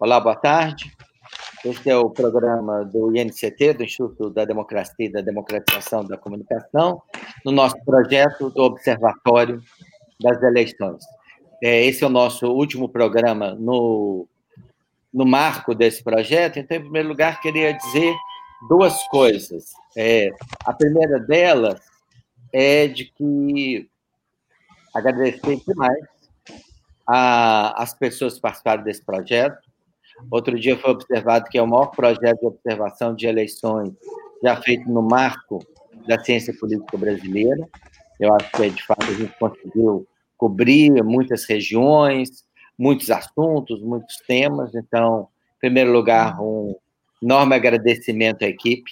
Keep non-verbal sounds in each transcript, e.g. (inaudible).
Olá, boa tarde. Este é o programa do INCT, do Instituto da Democracia e da Democratização da Comunicação, no nosso projeto do Observatório das Eleições. É, esse é o nosso último programa no, no marco desse projeto, então, em primeiro lugar, queria dizer duas coisas. É, a primeira delas é de que agradecer demais as pessoas que participaram desse projeto. Outro dia foi observado que é o maior projeto de observação de eleições já feito no marco da ciência política brasileira. Eu acho que, de fato, a gente conseguiu cobrir muitas regiões, muitos assuntos, muitos temas. Então, em primeiro lugar, um enorme agradecimento à equipe,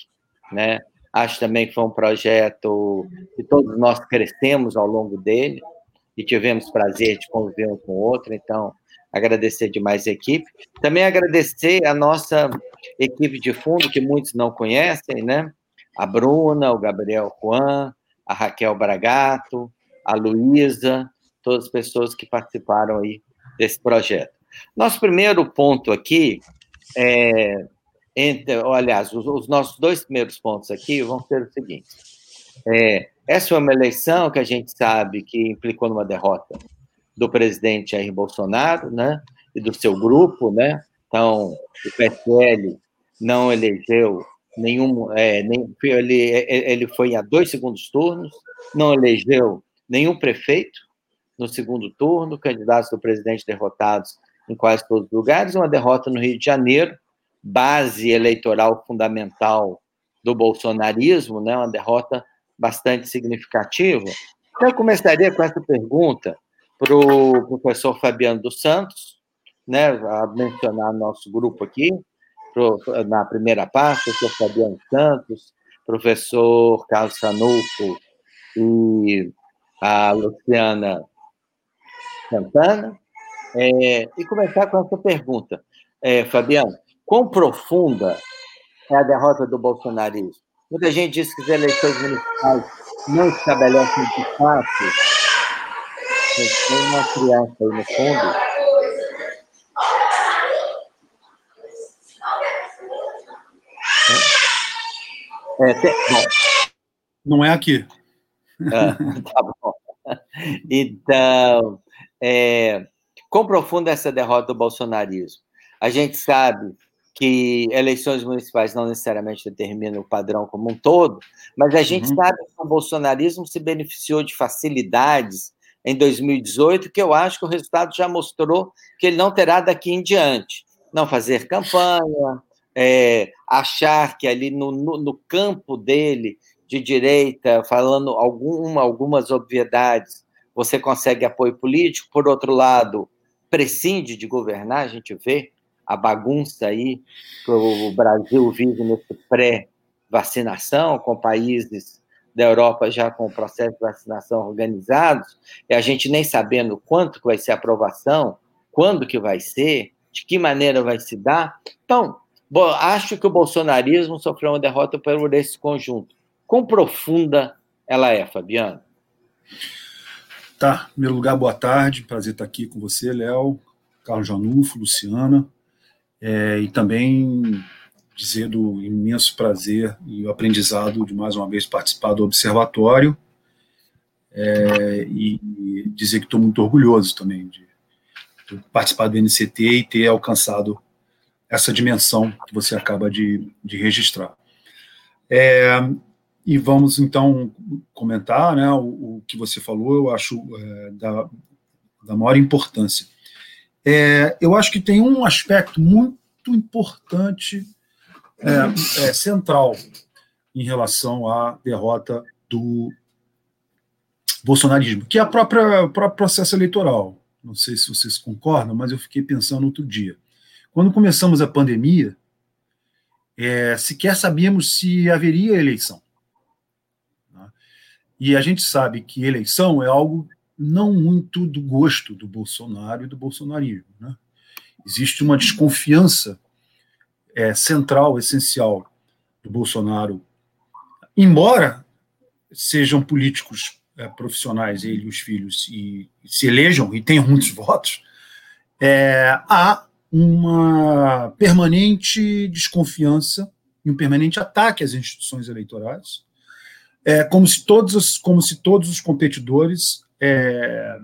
né? Acho também que foi um projeto que todos nós crescemos ao longo dele e tivemos prazer de conviver um com o outro, então agradecer demais a equipe. Também agradecer a nossa equipe de fundo, que muitos não conhecem, né? A Bruna, o Gabriel Juan, a Raquel Bragato, a Luísa, todas as pessoas que participaram aí desse projeto. Nosso primeiro ponto aqui é, entre, aliás, os, os nossos dois primeiros pontos aqui vão ser o seguinte: é, essa foi uma eleição que a gente sabe que implicou numa derrota do presidente Jair Bolsonaro, né, e do seu grupo, né? Então, o PSL não elegeu nenhum, é, nem, ele, ele foi a dois segundos turnos, não elegeu nenhum prefeito no segundo turno, candidatos do presidente derrotados em quase todos os lugares, uma derrota no Rio de Janeiro, base eleitoral fundamental do bolsonarismo, né, uma derrota bastante significativa. Então, eu começaria com essa pergunta para o professor Fabiano dos Santos, né, a mencionar nosso grupo aqui, pro, na primeira parte, o professor Fabiano Santos, professor Carlos Sanuco e a Luciana Santana, é, e começar com essa pergunta. É, Fabiano, quão profunda é a derrota do bolsonarismo? Muita gente diz que as eleições municipais não estabelecem de fato. Tem uma criança aí no fundo. É, tem, bom. Não é aqui. Ah, tá bom. Então, é, quão profunda é essa derrota do bolsonarismo? A gente sabe que eleições municipais não necessariamente determinam o padrão como um todo, mas a gente uhum. sabe que o bolsonarismo se beneficiou de facilidades em 2018, que eu acho que o resultado já mostrou que ele não terá daqui em diante. Não fazer campanha, é, achar que ali no, no, no, campo dele, de direita, falando alguma, algumas obviedades, você consegue apoio político, por outro lado, prescinde de governar, a gente vê a bagunça aí que o Brasil vive nesse pré-vacinação, com países da Europa já com o processo de vacinação organizados, e a gente nem sabendo quanto que vai ser a aprovação, quando que vai ser, de que maneira vai se dar. Então, bom, acho que o bolsonarismo sofreu uma derrota por esse conjunto. Quão profunda ela é, Fabiano? Tá, em primeiro lugar, boa tarde, prazer estar aqui com você, Léo, Carlos Janufo, Luciana, é, e também dizer do imenso prazer e o aprendizado de mais uma vez participar do observatório é, e, dizer que estou muito orgulhoso também de, de, participar do NCT e ter alcançado essa dimensão que você acaba de, de registrar. É, e vamos então comentar né, o, o, que você falou, eu acho é, da, da maior importância. É, eu acho que tem um aspecto muito importante, é, é, central, em relação à derrota do bolsonarismo, que é a própria, o próprio processo eleitoral. Não sei se vocês concordam, mas eu fiquei pensando outro dia. Quando começamos a pandemia, é, sequer sabíamos se haveria eleição. Né? E a gente sabe que eleição é algo não muito do gosto do Bolsonaro e do bolsonarismo. Né? Existe uma desconfiança é, central, essencial do Bolsonaro, embora sejam políticos é, profissionais, ele e os filhos, e, e, se elejam e tenham muitos (laughs) votos, é, há uma permanente desconfiança e um permanente ataque às instituições eleitorais, é, como, se todos os, como se todos os competidores é,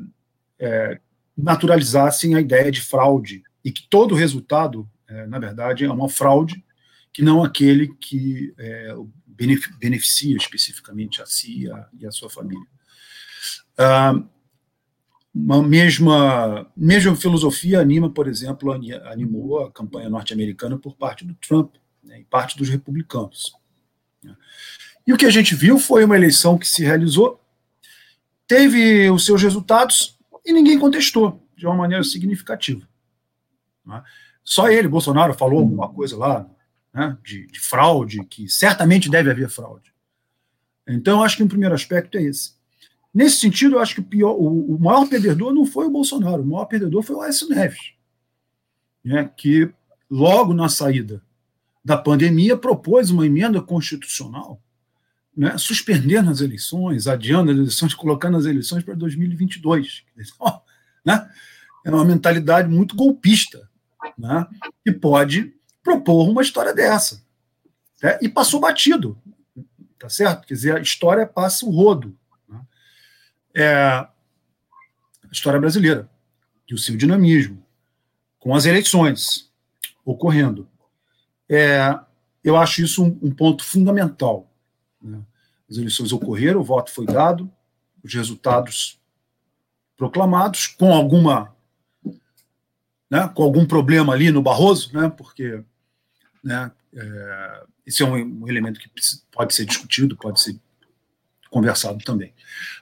é, naturalizassem a ideia de fraude e que todo resultado, é, na verdade, é uma fraude que não aquele que é, beneficia especificamente a si e a, e a sua família. Ah, uma mesma, mesma filosofia anima, por exemplo, animou a campanha norte-americana por parte do Trump né, e parte dos republicanos. Né. E o que a gente viu foi uma eleição que se realizou, teve os seus resultados e ninguém contestou de uma maneira significativa. Né. Só ele, Bolsonaro, falou alguma coisa lá né, de, de fraude, que certamente deve haver fraude. Então, acho que um primeiro aspecto é esse. Nesse sentido, eu acho que o, pior, o, o, maior perdedor não foi o Bolsonaro, o maior perdedor foi o Aécio Neves, né, que logo na saída da pandemia propôs uma emenda constitucional né, suspendendo as eleições, adiando as eleições, colocando as eleições para 2022. Né? É uma mentalidade muito golpista, né, que pode propor uma história dessa. Né, e passou batido, tá certo? Quer dizer, a história passa o rodo é, a história brasileira e o seu dinamismo, com as eleições ocorrendo. É, eu acho isso um, um ponto fundamental. Né? As eleições ocorreram, o voto foi dado, os resultados proclamados, com alguma né, com algum problema ali no Barroso, né, porque né, é, esse é um, um, elemento que pode ser discutido, pode ser conversado também.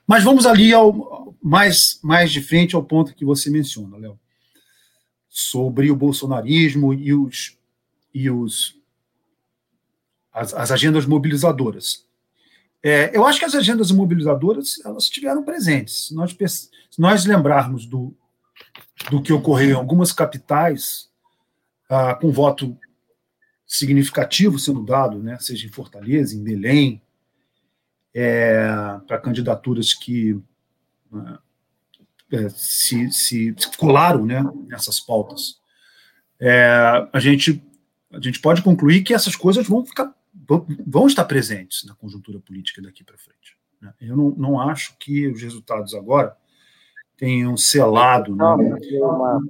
Mas vamos ali ao mais, mais de frente ao ponto que você menciona, Léo, sobre o bolsonarismo e os e os as, as agendas mobilizadoras. É, eu acho que as agendas mobilizadoras elas estiveram presentes. Se nós, se nós lembrarmos do, do que ocorreu em algumas capitais, ah, com voto significativo sendo dado, né, seja em Fortaleza, em Belém, é, para candidaturas que é, se, se, colaram né, nessas pautas. É, a, gente, a gente pode concluir que essas coisas vão, ficar, vão estar presentes na conjuntura política daqui para frente. Né? Eu não, não acho que os resultados agora tenham selado. Não, né? uma,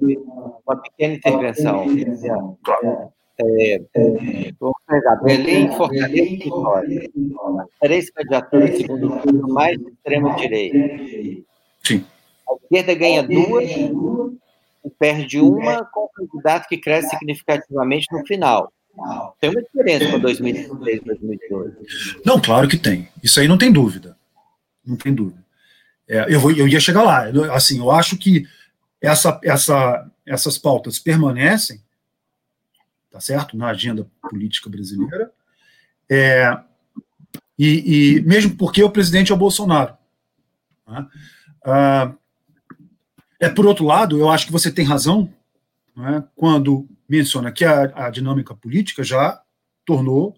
uma pequena intervenção. Claro. É, é, vamos pegar Belém, Fortaleza e Vitória. Três candidaturas segundo turno mais extremo-direita. Sim. A esquerda ganha duas perde uma com um candidato que cresce significativamente no final. Tem uma diferença com 2016 e 2012. Não, claro que tem. Isso aí não tem dúvida. Não tem dúvida. É, eu, vou, eu ia chegar lá. Assim, eu acho que essa, essa, essas pautas permanecem tá certo? Na agenda política brasileira. É, e, e, mesmo porque o presidente é o Bolsonaro. Né? Ah, é, por outro lado, eu acho que você tem razão né, quando menciona que a, a, dinâmica política já tornou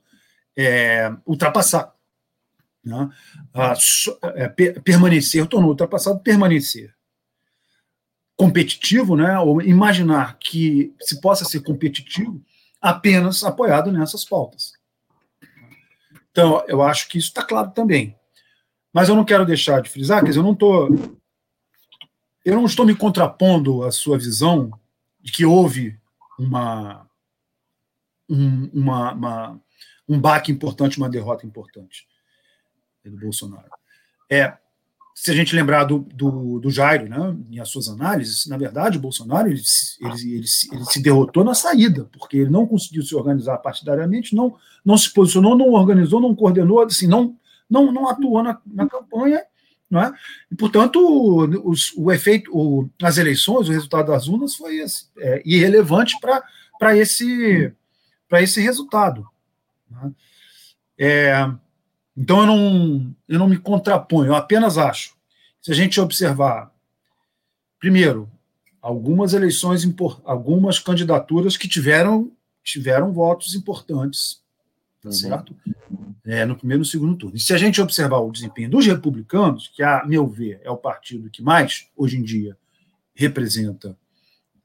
é. Né? Ah, é, permanecer, tornou ultrapassado permanecer competitivo, né, ou imaginar que se possa ser competitivo apenas apoiado nessas pautas. Então, eu acho que isso está claro também. Mas eu não quero deixar de frisar, quer dizer, eu não estou. Eu não estou me contrapondo à sua visão de que houve uma, um, uma, uma, um baque importante, uma derrota importante do Bolsonaro. É, se a gente lembrar do, do, do Jairo, né, em as suas análises, na verdade, o Bolsonaro ele, ele, ele, ele, se derrotou na saída, porque ele não conseguiu se organizar partidariamente, não, não se posicionou, não organizou, não coordenou, assim, não, não, não atuou na, na campanha, não é? e, portanto, os, o efeito, o, as eleições, o resultado das urnas foi esse, é, irrelevante para esse, esse resultado. Né? É, então eu não, eu não me contraponho, eu apenas acho. Se a gente observar, primeiro, algumas eleições, algumas candidaturas que tiveram, tiveram votos importantes, tá uhum. certo? É, no primeiro e no segundo turno. E se a gente observar o desempenho dos republicanos, que, a meu ver, é o partido que mais, hoje em dia, representa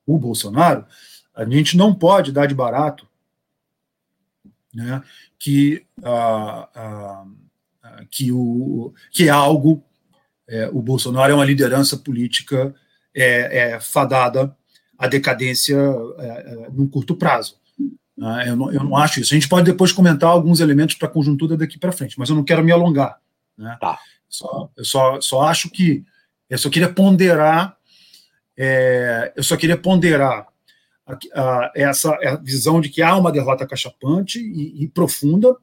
o Bolsonaro, A gente não pode dar de barato né, que, ah, ah, que, o, que é algo. É, o Bolsonaro é uma liderança política é, é fadada à decadência é, é, num curto prazo. Né? Eu não, eu não acho isso. A gente pode depois comentar alguns elementos para a conjuntura daqui para frente, mas eu não quero me alongar. Né? Tá. Só, eu só, só acho que eu só queria ponderar, é, eu só queria ponderar a, a, essa a visão de que há uma derrota cachapante e, e, profunda.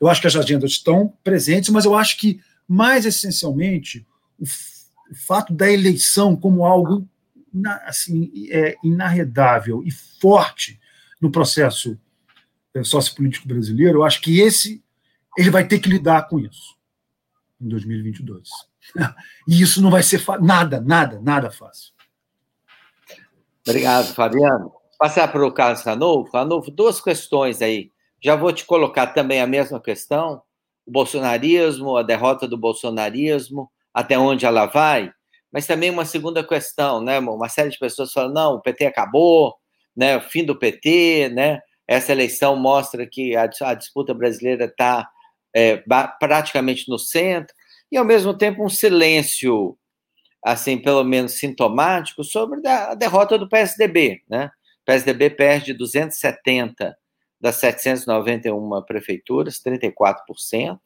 Eu acho que as agendas estão presentes, mas eu acho que, mais essencialmente, o, o fato da eleição como algo assim, é, inarredável e forte no processo é, sociopolítico brasileiro, eu acho que esse ele vai ter que lidar com isso em 2022. (laughs) E isso não vai ser nada, nada, nada fácil. Obrigado, Fabiano. Passar para o Carlos Ranolfo. Ranolfo, duas questões aí. Já vou te colocar também a mesma questão. O bolsonarismo, a derrota do bolsonarismo, até onde ela vai. Mas também uma segunda questão, né? Uma série de pessoas falam, não, o PT acabou, né? O fim do PT, né? Essa eleição mostra que a, a disputa brasileira está é, praticamente no centro e, ao mesmo tempo, um silêncio, assim, pelo menos sintomático, sobre a derrota do PSDB. Né? O PSDB perde 270 das 791 prefeituras, 34%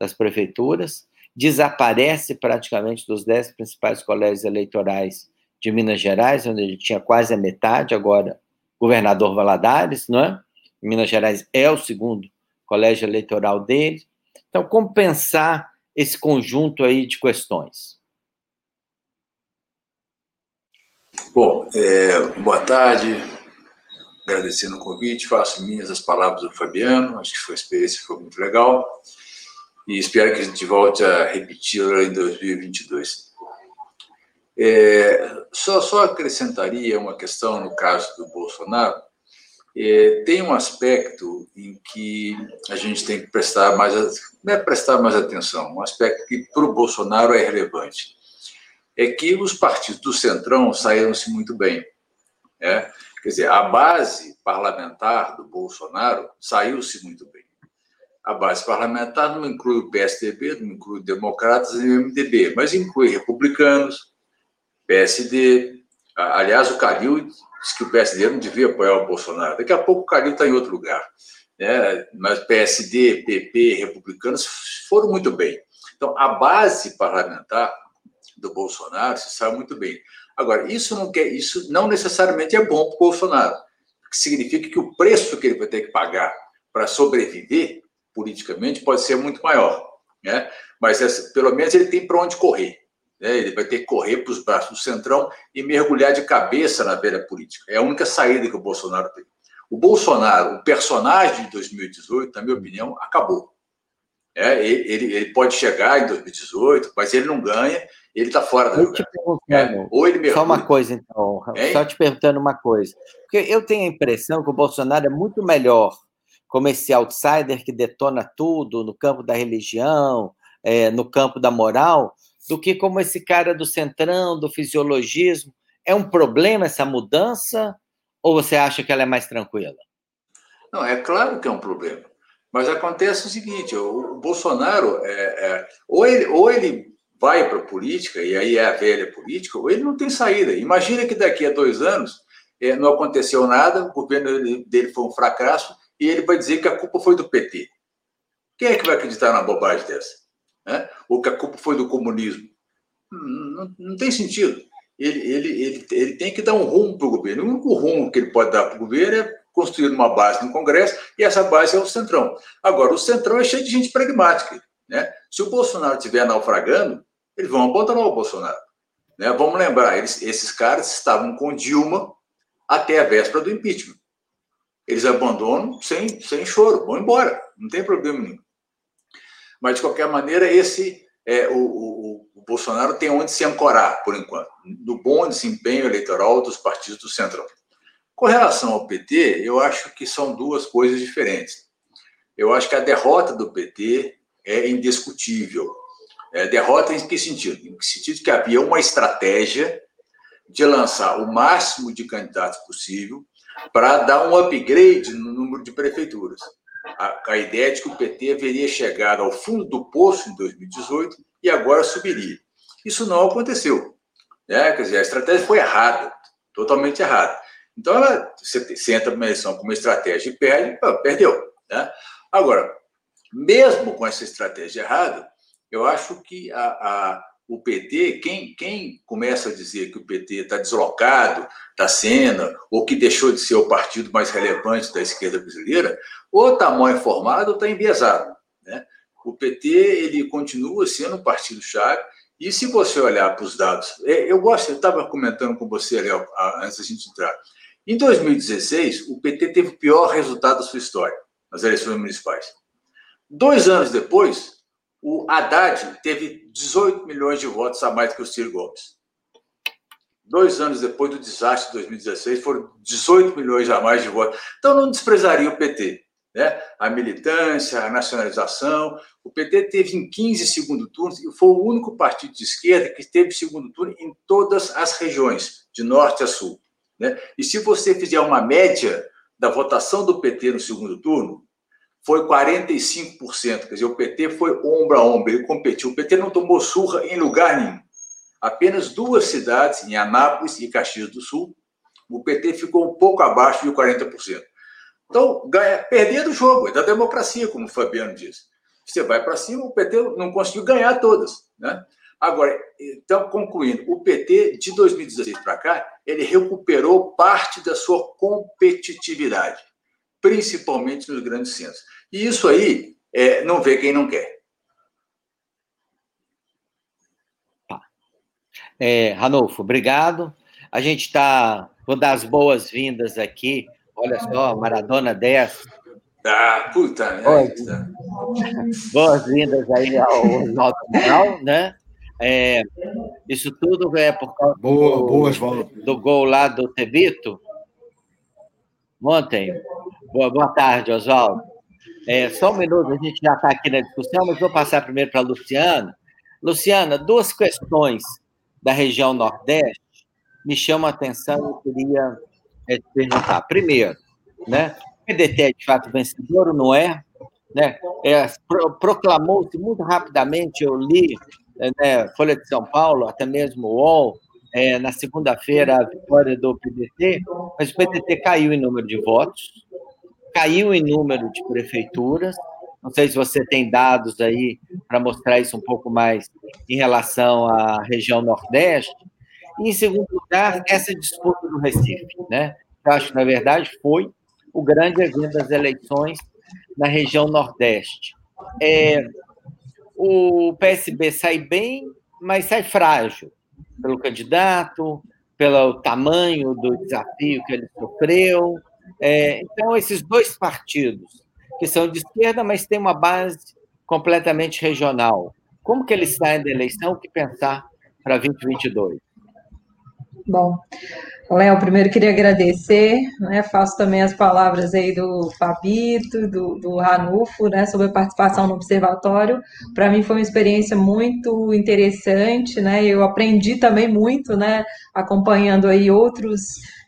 das prefeituras, desaparece praticamente dos 10 principais colégios eleitorais de Minas Gerais, onde ele tinha quase a metade, agora governador Valadares, não é? Minas Gerais é o segundo colégio eleitoral dele. Então, como pensar esse conjunto aí de questões? Bom, é, boa tarde, agradecendo o convite, faço minhas as palavras do Fabiano, acho que foi, experiência foi muito legal e espero que a gente volte a repeti-la em 2022. É, só, só acrescentaria uma questão no caso do Bolsonaro, é, tem um aspecto em que a gente tem que prestar mais, é prestar mais atenção, um aspecto que para o Bolsonaro é relevante, é que os partidos do Centrão saíram-se muito bem. Né? Quer dizer, a base parlamentar do Bolsonaro saiu-se muito bem. A base parlamentar não inclui o PSDB, não inclui democratas e o MDB, mas inclui republicanos, PSD. Aliás, o Calil disse que o PSD não devia apoiar o Bolsonaro. Daqui a pouco o Calil está em outro lugar. Né? Mas PSD, PP, republicanos foram muito bem. Então, a base parlamentar do Bolsonaro se sabe muito bem. Agora, isso não, quer, isso não necessariamente é bom para o Bolsonaro, porque significa que o preço que ele vai ter que pagar para sobreviver politicamente pode ser muito maior. Né? Mas pelo menos ele tem para onde correr. Né? Ele vai ter que correr para os braços do Centrão e mergulhar de cabeça na velha política. É a única saída que o Bolsonaro tem. O Bolsonaro, o personagem de 2018, na minha opinião, acabou. É, ele, ele, pode chegar em 2018, mas ele não ganha, ele está fora da jogada. É, ou ele mergulha. Só uma coisa, então. Hein? Só te perguntando uma coisa. Porque eu tenho a impressão que o Bolsonaro é muito melhor como esse outsider que detona tudo no campo da religião, é, no campo da moral, do que como esse cara do centrão, do fisiologismo. É um problema essa mudança ou você acha que ela é mais tranquila? Não, é claro que é um problema. Mas acontece o seguinte: o, Bolsonaro, é, é, ou, ele, ou ele vai para a política, e aí é a velha política, ou ele não tem saída. Imagina que daqui a dois anos é, não aconteceu nada, o governo dele foi um fracasso, e ele vai dizer que a culpa foi do PT. Quem é que vai acreditar numa bobagem dessa? Né? ou que a culpa foi do comunismo. Não, não tem sentido. Ele, ele, ele, ele tem que dar um rumo para o governo. O único rumo que ele pode dar para o governo é construir uma base no Congresso, e essa base é o Centrão. Agora, o Centrão é cheio de gente pragmática. Né? Se o Bolsonaro estiver naufragando, eles vão abandonar o Bolsonaro. Né? Vamos lembrar, eles, esses caras estavam com Dilma até a véspera do impeachment. Eles abandonam sem, sem choro, vão embora, não tem problema nenhum. Mas, de qualquer maneira, esse é, o, o, o Bolsonaro tem onde se ancorar, por enquanto, no bom desempenho eleitoral dos partidos do Centrão. Com relação ao PT, eu acho que são duas coisas diferentes. Eu acho que a derrota do PT é indiscutível. É, derrota em que sentido? Em que sentido que havia uma estratégia de lançar o máximo de candidatos possível para dar um upgrade no número de prefeituras. A, a ideia de que o PT haveria chegado ao fundo do poço em 2018 e agora subiria. Isso não aconteceu. Né? Quer dizer, a estratégia foi errada, totalmente errada. Então, ela, você, você entra numa eleição com uma estratégia e perde, perdeu. Né? Agora, mesmo com essa estratégia errada, eu acho que a, a, o PT, quem, quem começa a dizer que o PT está deslocado da cena, ou que deixou de ser o partido mais relevante da esquerda brasileira, ou está mal informado ou está enviesado. Né? O PT ele continua sendo um partido-chave, e se você olhar para os dados, é, eu gosto, eu estava comentando com você, Léo, antes da gente entrar. Em 2016, o PT teve o pior resultado da sua história nas eleições municipais. Dois anos depois, o Haddad teve 18 milhões de votos a mais que o Ciro Gomes. Dois anos depois do desastre de 2016, foram 18 milhões a mais de votos. Então, não desprezaria o PT. Né? A militância, a nacionalização. O PT teve em 15 segundo turno e foi o único partido de esquerda que teve segundo turno em todas as regiões, de norte a sul. Né? E se você fizer uma média da votação do PT no segundo turno, foi 45%. Quer dizer, o PT foi ombro a ombro, ele competiu. O PT não tomou surra em lugar nenhum. Apenas duas cidades, em Anápolis e Caxias do Sul, o PT ficou um pouco abaixo de 40%. Então, ganha, perder o jogo, é da democracia, como o Fabiano disse. Você vai para cima, o PT não conseguiu ganhar todas. Né? Agora, então, concluindo, o PT de 2016 para cá, ele recuperou parte da sua competitividade, principalmente nos grandes centros. E isso aí é, não vê quem não quer. Tá. É, Ranolfo, obrigado. A gente está. Vou dar as boas-vindas aqui. Olha só, Maradona 10. Ah, puta merda. (laughs) Boas-vindas aí ao Oswaldo Canal, né? É, isso tudo é por causa boa, do, boas, do gol lá do Tebito ontem. Boa, boa tarde, Oswaldo. É, só um minuto, a gente já está aqui na discussão, mas vou passar primeiro para a Luciana. Luciana, duas questões da região Nordeste me chamam a atenção e eu queria é, te perguntar. Primeiro, né, o PDT é de fato vencedor ou não é? Né? é Proclamou-se muito rapidamente, eu li né, Folha de São Paulo, até mesmo o UOL, é, na segunda-feira a vitória do PDT, mas o PDT caiu em número de votos, caiu em número de prefeituras. Não sei se você tem dados aí para mostrar isso um pouco mais em relação à região Nordeste. E, em segundo lugar, essa disputa do Recife, né? Eu acho que, na verdade, foi o grande evento das eleições na região Nordeste. É, o PSB sai bem, mas sai frágil pelo candidato, pelo tamanho do desafio que ele sofreu. É, então, esses dois partidos, que são de esquerda, mas têm uma base completamente regional, como que eles saem da eleição? O que pensar para 2022? Bom, Léo, primeiro queria agradecer, né, faço também as palavras aí do Fabito, do, do Ranulfo, né, sobre a participação no observatório. Para mim foi uma experiência muito interessante, né, eu aprendi também muito, né, acompanhando aí outros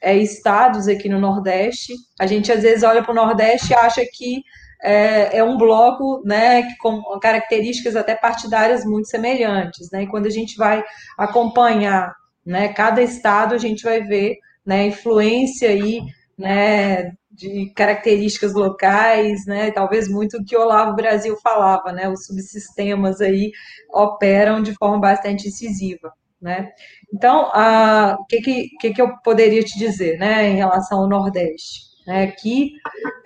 é, estados aqui no Nordeste. A gente às vezes olha para o Nordeste e acha que é, é, um bloco né, com características até partidárias muito semelhantes. Né, e quando a gente vai acompanhar né? Cada estado a gente vai ver né, influência aí, né, de características locais, né, talvez muito do que o Olavo Brasil falava, né, os subsistemas aí operam de forma bastante incisiva, né. Então, o que, que, que eu poderia te dizer, né, em relação ao Nordeste? Né, que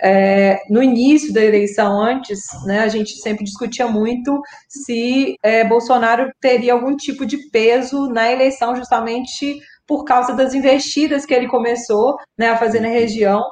é, no início da eleição, antes, né, a gente sempre discutia muito se é, Bolsonaro teria algum tipo de peso na eleição, justamente por causa das investidas que ele começou né, a fazer na região,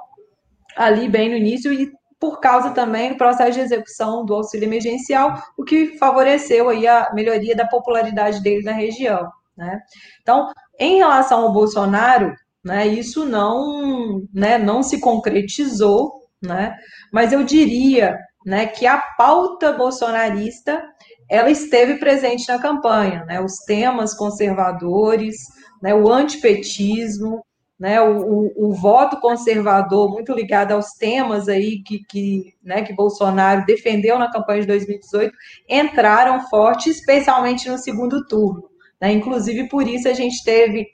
ali bem no início, e por causa também do processo de execução do auxílio emergencial, o que favoreceu aí a melhoria da popularidade dele na região. Né? Então, em relação ao Bolsonaro, né? Isso não, né, não se concretizou, né? Mas eu diria, né, que a pauta bolsonarista ela esteve presente na campanha, né? Os temas conservadores, né, o antipetismo, né, o, o, o, voto conservador, muito ligado aos temas aí que, que, né, que Bolsonaro defendeu na campanha de 2018, entraram forte, especialmente no segundo turno. Né? Inclusive, por isso a gente teve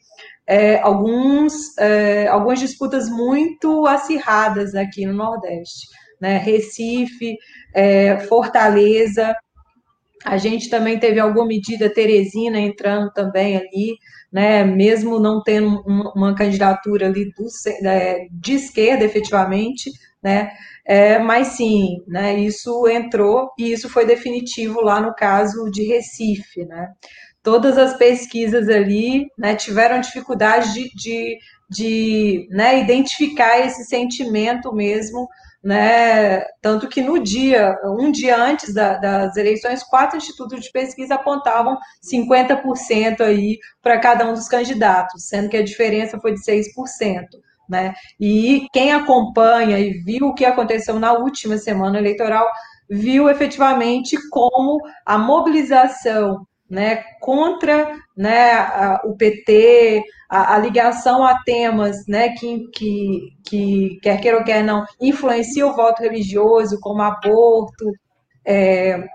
é, alguns, é, algumas disputas muito acirradas aqui no Nordeste. Né? Recife, é, Fortaleza, a gente também teve alguma medida Teresina entrando também ali, né, mesmo não tendo uma, candidatura ali do, é, de esquerda, efetivamente, né, é, mas sim, né, isso entrou e isso foi definitivo lá no caso de Recife, né. Todas as pesquisas ali né, tiveram dificuldade de, de, de né, identificar esse sentimento mesmo né? Tanto que no dia, um dia antes da, das eleições, quatro institutos de pesquisa apontavam 50% aí para cada um dos candidatos, sendo que a diferença foi de 6%. Né? E quem acompanha e viu o que aconteceu na última semana eleitoral, viu efetivamente como a mobilização né, contra né, a, o PT, a, a, ligação a temas né, que, que, que, quer queira ou quer não, influencia o voto religioso, como aborto, é,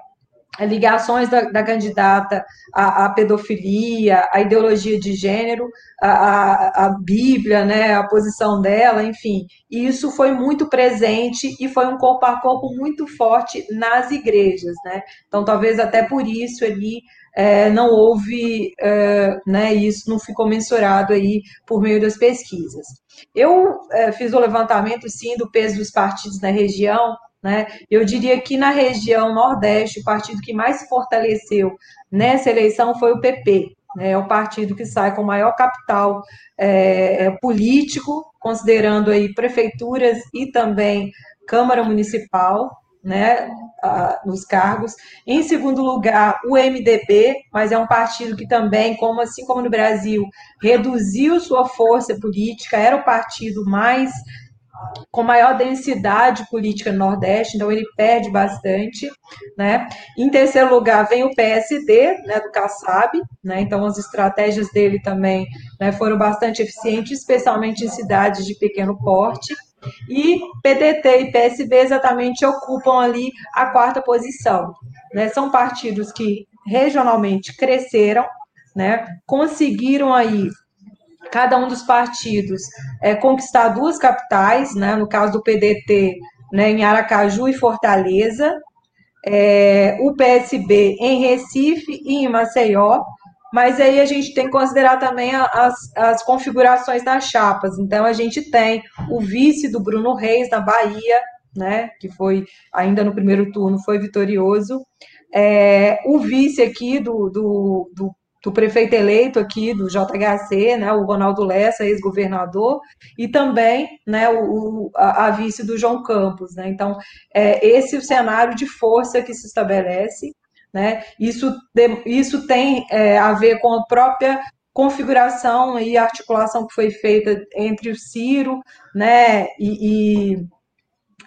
ligações da, da candidata à, à, pedofilia, à ideologia de gênero, à, à, Bíblia, né, a posição dela, enfim. E isso foi muito presente e foi um corpo a corpo muito forte nas igrejas, né? Então, talvez até por isso ali é, não houve, é, né, isso não ficou mensurado aí por meio das pesquisas. Eu é, fiz o levantamento, sim, do peso dos partidos na região, né, eu diria que na região Nordeste, o partido que mais se fortaleceu nessa eleição foi o PP, né, é o partido que sai com maior capital é, político, considerando aí prefeituras e também Câmara Municipal, né, nos cargos. Em segundo lugar, o MDB, mas é um partido que também, como assim como no Brasil, reduziu sua força política, era o partido mais com maior densidade política no Nordeste, então ele perde bastante, né? Em terceiro lugar vem o PSD, né, do Kassab, né? Então as estratégias dele também né, foram bastante eficientes, especialmente em cidades de pequeno porte. E PDT e PSB exatamente ocupam ali a quarta posição. Né? São partidos que regionalmente cresceram, né? conseguiram aí cada um dos partidos é, conquistar duas capitais, né? no caso do PDT, né, em Aracaju e Fortaleza, é, o PSB em Recife e em Maceió, mas aí a gente tem que considerar também as, as configurações das chapas. Então, a gente tem o vice do Bruno Reis na Bahia, né, que foi ainda no primeiro turno, foi vitorioso. É, o vice aqui do, do, do, do, prefeito eleito aqui do JHC, né, o Ronaldo Lessa, ex-governador, e também né, o, a, a, vice do João Campos. Né, então, é esse é o cenário de força que se estabelece. Né? Isso, isso tem é, a ver com a própria configuração e articulação que foi feita entre o Ciro né, e, e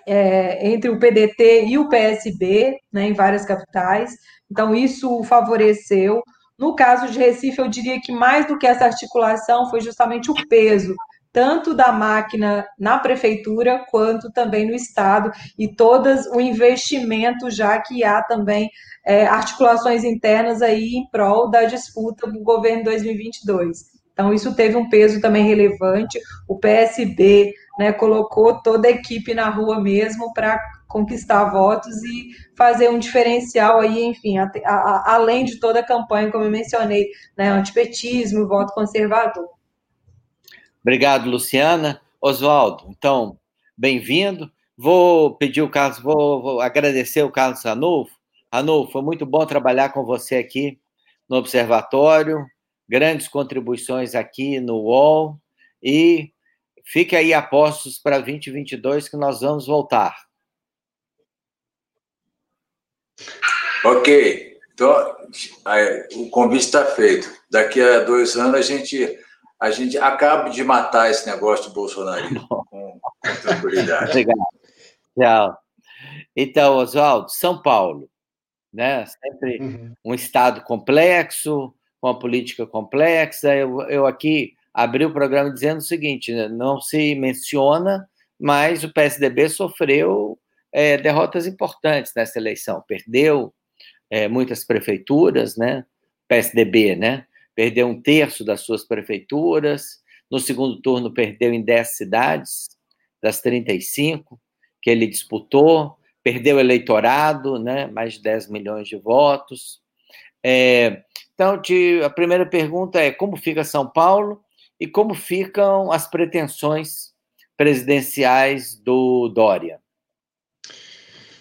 é, entre o PDT e o PSB, né, em várias capitais. Então, isso favoreceu. No caso de Recife, eu diria que mais do que essa articulação foi justamente o peso tanto da máquina na prefeitura quanto também no estado e todas o investimento já que há também é, articulações internas aí em prol da disputa do governo 2022. Então isso teve um peso também relevante. O PSB né, colocou toda a equipe na rua mesmo para conquistar votos e fazer um diferencial aí, enfim, a, a, além de toda a campanha, como eu mencionei, né, antipetismo, voto conservador. Obrigado, Luciana. Oswaldo, então, bem-vindo. Vou pedir o Carlos, vou, vou, agradecer o Carlos Ranulfo. Ranulfo, foi muito bom trabalhar com você aqui no Observatório, grandes contribuições aqui no UOL, e fique aí a postos para 2022 que nós vamos voltar. Ok, então o convite está feito. Daqui a dois anos a gente a gente acaba de matar esse negócio de bolsonarismo com, com tranquilidade. Obrigado. Tchau. Então, Oswaldo, São Paulo, né? Sempre uhum. um estado complexo, com a política complexa. Eu, eu aqui abri o programa dizendo o seguinte: né, não se menciona, mas o PSDB sofreu é, derrotas importantes nessa eleição. Perdeu é, muitas prefeituras, né? PSDB, né? Perdeu um terço das suas prefeituras. No segundo turno, perdeu em 10 cidades, das 35 que ele disputou. Perdeu eleitorado, né? Mais de 10 milhões de votos. É, então, te, a primeira pergunta é como fica São Paulo e como ficam as pretensões presidenciais do Dória?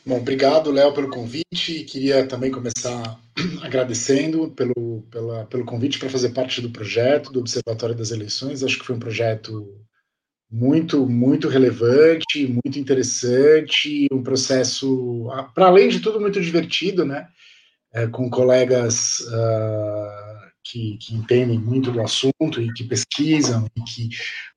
Bom, obrigado, Léo, pelo convite. Queria também começar (clears throat) agradecendo pelo, pela, pelo convite para fazer parte do projeto do Observatório das Eleições. Acho que foi um projeto muito, muito relevante, muito interessante, um processo, para além de tudo, muito divertido, né? É, com colegas uh, que, que, entendem muito do assunto e que pesquisam e que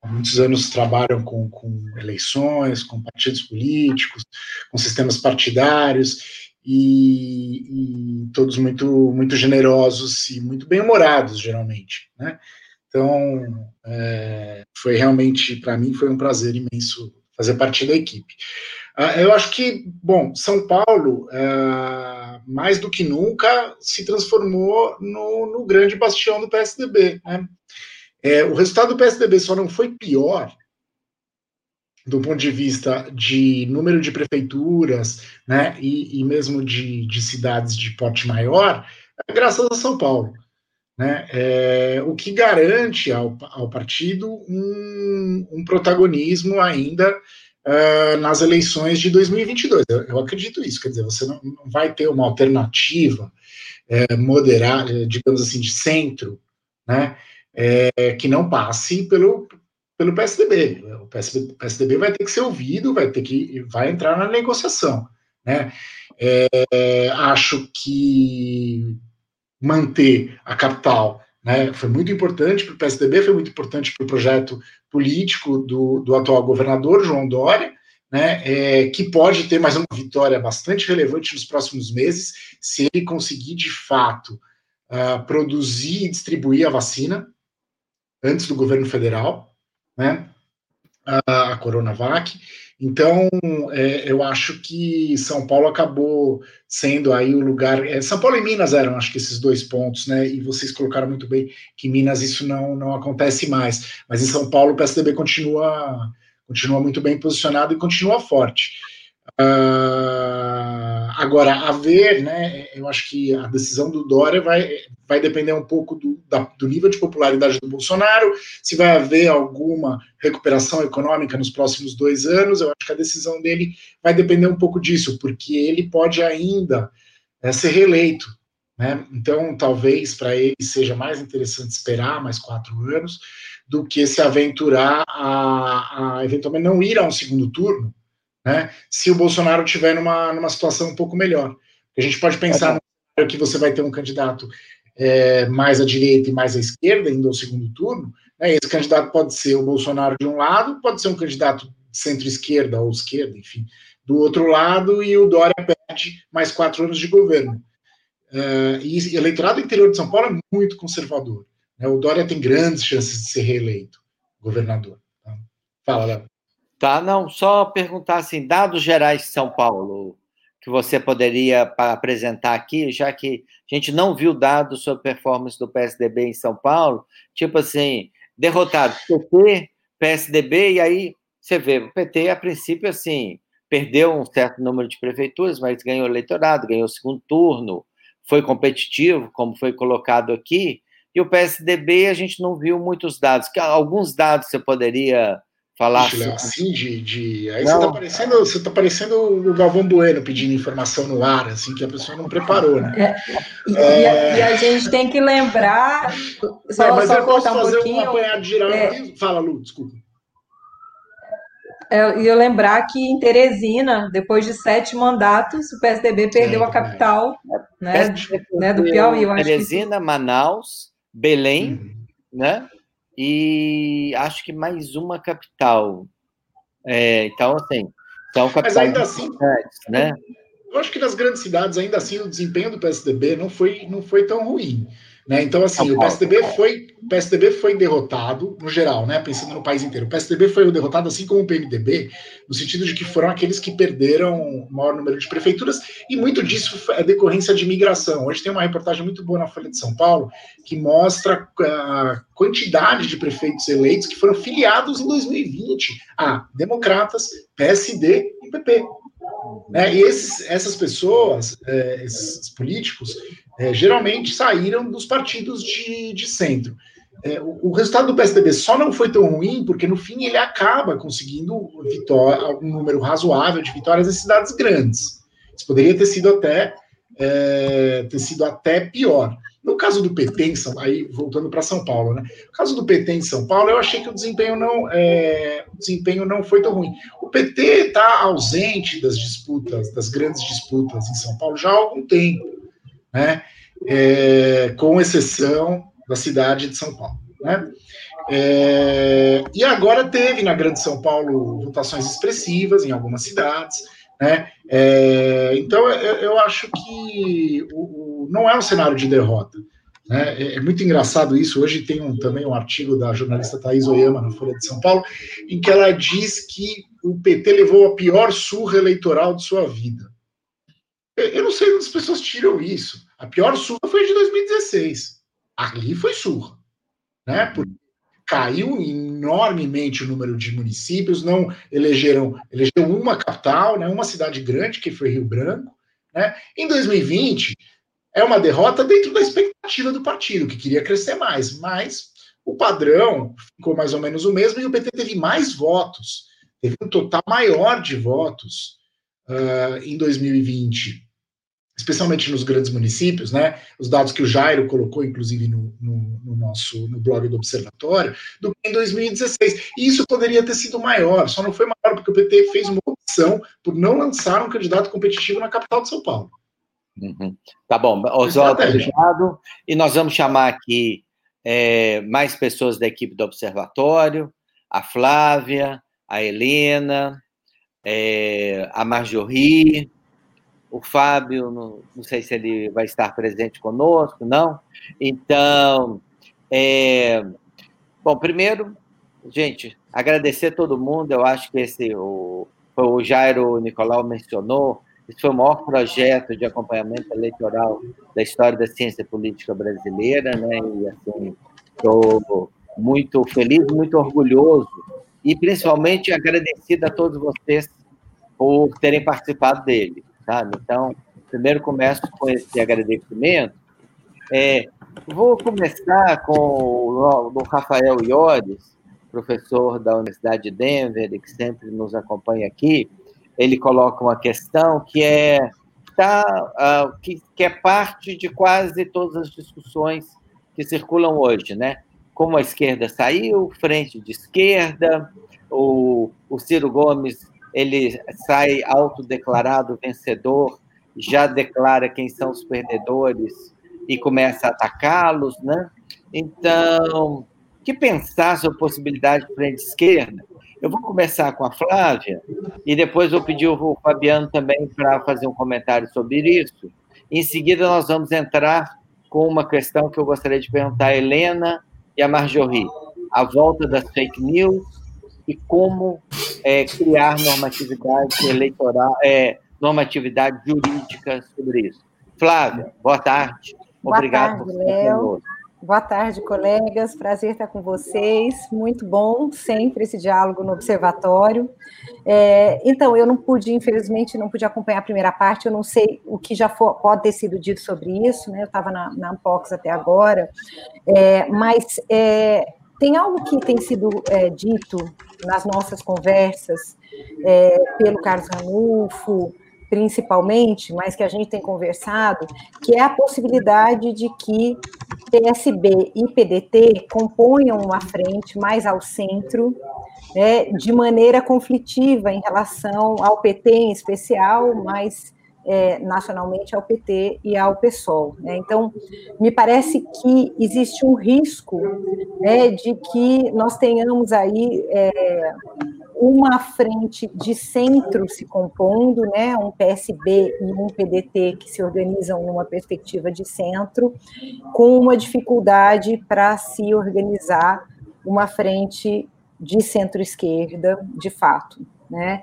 há muitos anos trabalham com, com eleições, com partidos políticos, com sistemas partidários e, e todos muito muito generosos e muito bem humorados geralmente, né? Então é, foi realmente para mim foi um prazer imenso fazer parte da equipe. Uh, eu acho que bom São Paulo uh, mais do que nunca, se transformou no, no grande bastião do PSDB. Né? É, o resultado do PSDB só não foi pior do ponto de vista de número de prefeituras, né, e, e mesmo de, de, cidades de porte maior, é graças a São Paulo. Né, é, o que garante ao, ao partido um, um protagonismo ainda uh, nas eleições de 2022. Eu, eu, acredito isso, quer dizer, você não, não vai ter uma alternativa é, moderada, digamos assim, de centro, né, é, que não passe pelo, pelo PSDB. O PSDB, PSDB, vai ter que ser ouvido, vai ter que vai entrar na negociação, né? É, acho que manter a capital né, foi muito importante para o PSDB, foi muito importante para o projeto político do, do atual governador, João Dória, né, é, que pode ter mais uma vitória bastante relevante nos próximos meses, se ele conseguir de fato uh, produzir e distribuir a vacina antes do governo federal, né, a, Coronavac, então, é, eu acho que São Paulo acabou sendo aí o lugar. É, São Paulo e Minas eram, acho que esses dois pontos, né? E vocês colocaram muito bem que Minas isso não, não acontece mais. Mas em São Paulo o PSDB continua, continua muito bem posicionado e continua forte. Uh, agora, a ver, né, eu acho que a decisão do Dória vai, vai depender um pouco do, da, do nível de popularidade do Bolsonaro, se vai haver alguma recuperação econômica nos próximos dois anos, eu acho que a decisão dele vai depender um pouco disso, porque ele pode ainda é, ser reeleito. Né? Então, talvez para ele seja mais interessante esperar mais quatro anos do que se aventurar a, a eventualmente não ir a um segundo turno, né, se o Bolsonaro estiver numa, numa situação um pouco melhor. A gente pode pensar é. que você vai ter um candidato é, mais à direita e mais à esquerda, indo ao segundo turno. Né, esse candidato pode ser o Bolsonaro de um lado, pode ser um candidato centro-esquerda ou esquerda, enfim, do outro lado, e o Dória perde mais quatro anos de governo. Uh, e o eleitorado interior de São Paulo é muito conservador. Né? O Dória tem grandes chances de ser reeleito governador. Tá? Fala, Léo. Tá, não, só perguntar assim, dados gerais de São Paulo, que você poderia apresentar aqui, já que a gente não viu dados sobre performance do PSDB em São Paulo, tipo assim, derrotado PT, PSDB, e aí você vê, o PT, a princípio, assim, perdeu um certo número de prefeituras, mas ganhou eleitorado, ganhou segundo turno, foi competitivo, como foi colocado aqui, e o PSDB a gente não viu muitos dados. Alguns dados você poderia falar assim de, de... aí não. você tá parecendo você tá parecendo o Galvão Bueno pedindo informação no ar assim que a pessoa não preparou né é, e, é... e, a gente tem que lembrar só, é, mas só eu posso fazer um, um apanhado geral é... fala Lu desculpa é, e eu lembrar que em Teresina, depois de sete mandatos, o PSDB perdeu a capital né, né, do Piauí. Teresina, Manaus, Belém, uhum. né? E acho que mais uma capital. É, então, assim, são capitais Mas ainda assim, né? Eu acho que nas grandes cidades, ainda assim, o desempenho do PSDB não foi, não foi tão ruim. Né? Então, assim, o PSDB foi, o PSDB foi derrotado, no geral, né? pensando no país inteiro. O PSDB foi derrotado, assim como o PMDB, no sentido de que foram aqueles que perderam o maior número de prefeituras, e muito disso é decorrência de migração. Hoje tem uma reportagem muito boa na Folha de São Paulo que mostra a quantidade de prefeitos eleitos que foram filiados em 2020 a democratas, PSD e PP. É, e esses, essas pessoas, é, esses políticos, é, geralmente saíram dos partidos de, de centro. É, o, o, resultado do PSDB só não foi tão ruim porque, no fim, ele acaba conseguindo vitória, um número razoável de vitórias em cidades grandes. Isso poderia ter sido até, é, ter sido até pior. No caso do PT, em São, aí voltando para São Paulo, né? No caso do PT em São Paulo, eu achei que o desempenho não, é, o desempenho não foi tão ruim. O PT está ausente das disputas, das grandes disputas em São Paulo já há algum tempo, né? É, com exceção da cidade de São Paulo, né? É, e agora teve na Grande São Paulo votações expressivas em algumas cidades, né? É, então eu, eu, acho que o, o, não é um cenário de derrota. Né? É, é, muito engraçado isso. Hoje tem um, também um artigo da jornalista Thais Oyama na Folha de São Paulo, em que ela diz que o PT levou a pior surra eleitoral de sua vida. Eu, não sei onde as pessoas tiram isso. A pior surra foi de 2016. Ali foi surra. Né? Porque caiu enormemente o número de municípios, não elegeram, elegeu uma capital, né, uma cidade grande, que foi Rio Branco. Né? Em 2020, é uma derrota dentro da expectativa do partido, que queria crescer mais, mas o padrão ficou mais ou menos o mesmo e o PT teve mais votos, teve um total maior de votos uh, em 2020 especialmente nos grandes municípios, né? Os dados que o Jairo colocou, inclusive, no, no, no, nosso no blog do Observatório, do que em 2016. E isso poderia ter sido maior, só não foi maior porque o PT fez uma opção por não lançar um candidato competitivo na capital de São Paulo. Uhum. Tá bom, Oswaldo, obrigado. E nós vamos chamar aqui é, mais pessoas da equipe do Observatório, a Flávia, a Helena, é, a Marjorie, o Fábio, não, não, sei se ele vai estar presente conosco, não. Então, é, bom, primeiro, gente, agradecer a todo mundo. Eu acho que esse, o, o Jairo Nicolau mencionou, esse foi o maior projeto de acompanhamento eleitoral da história da ciência política brasileira, né? E assim, estou muito feliz, muito orgulhoso e principalmente agradecido a todos vocês por terem participado dele sabe? Então, primeiro começo com esse agradecimento. É, vou começar com o, o Rafael Iores, professor da Universidade de Denver, que sempre nos acompanha aqui. Ele coloca uma questão que é tá, uh, que, que é parte de quase todas as discussões que circulam hoje, né? Como a esquerda saiu, frente de esquerda, o, o Ciro Gomes ele sai autodeclarado vencedor, já declara quem são os perdedores e começa a atacá-los, né? Então, que pensar sobre a possibilidade de frente esquerda? Eu vou começar com a Flávia e depois vou pedir o Fabiano também para fazer um comentário sobre isso. Em seguida, nós vamos entrar com uma questão que eu gostaria de perguntar a Helena e a Marjorie. A volta das fake news e como é, criar normatividade eleitoral, é, normatividade jurídica sobre isso. Flávia, boa tarde. Boa Obrigado tarde, por Léo. Boa tarde, colegas. Prazer estar com vocês. Muito bom sempre esse diálogo no observatório. É, então, eu não pude, infelizmente, não pude acompanhar a primeira parte. Eu não sei o que já for, pode ter sido dito sobre isso. Né? Eu estava na, na Ampox até agora, é, mas é, tem algo que tem sido é, dito nas nossas conversas é, pelo Carlos Ranulfo, principalmente, mas que a gente tem conversado, que é a possibilidade de que PSB e PDT componham uma frente mais ao centro, né, de maneira conflitiva em relação ao PT em especial, mas é, nacionalmente ao PT e ao PSOL. Né? Então, me parece que existe um risco né, de que nós tenhamos aí é, uma frente de centro se compondo, né, um PSB e um PDT que se organizam numa perspectiva de centro, com uma dificuldade para se organizar uma frente de centro-esquerda, de fato, né?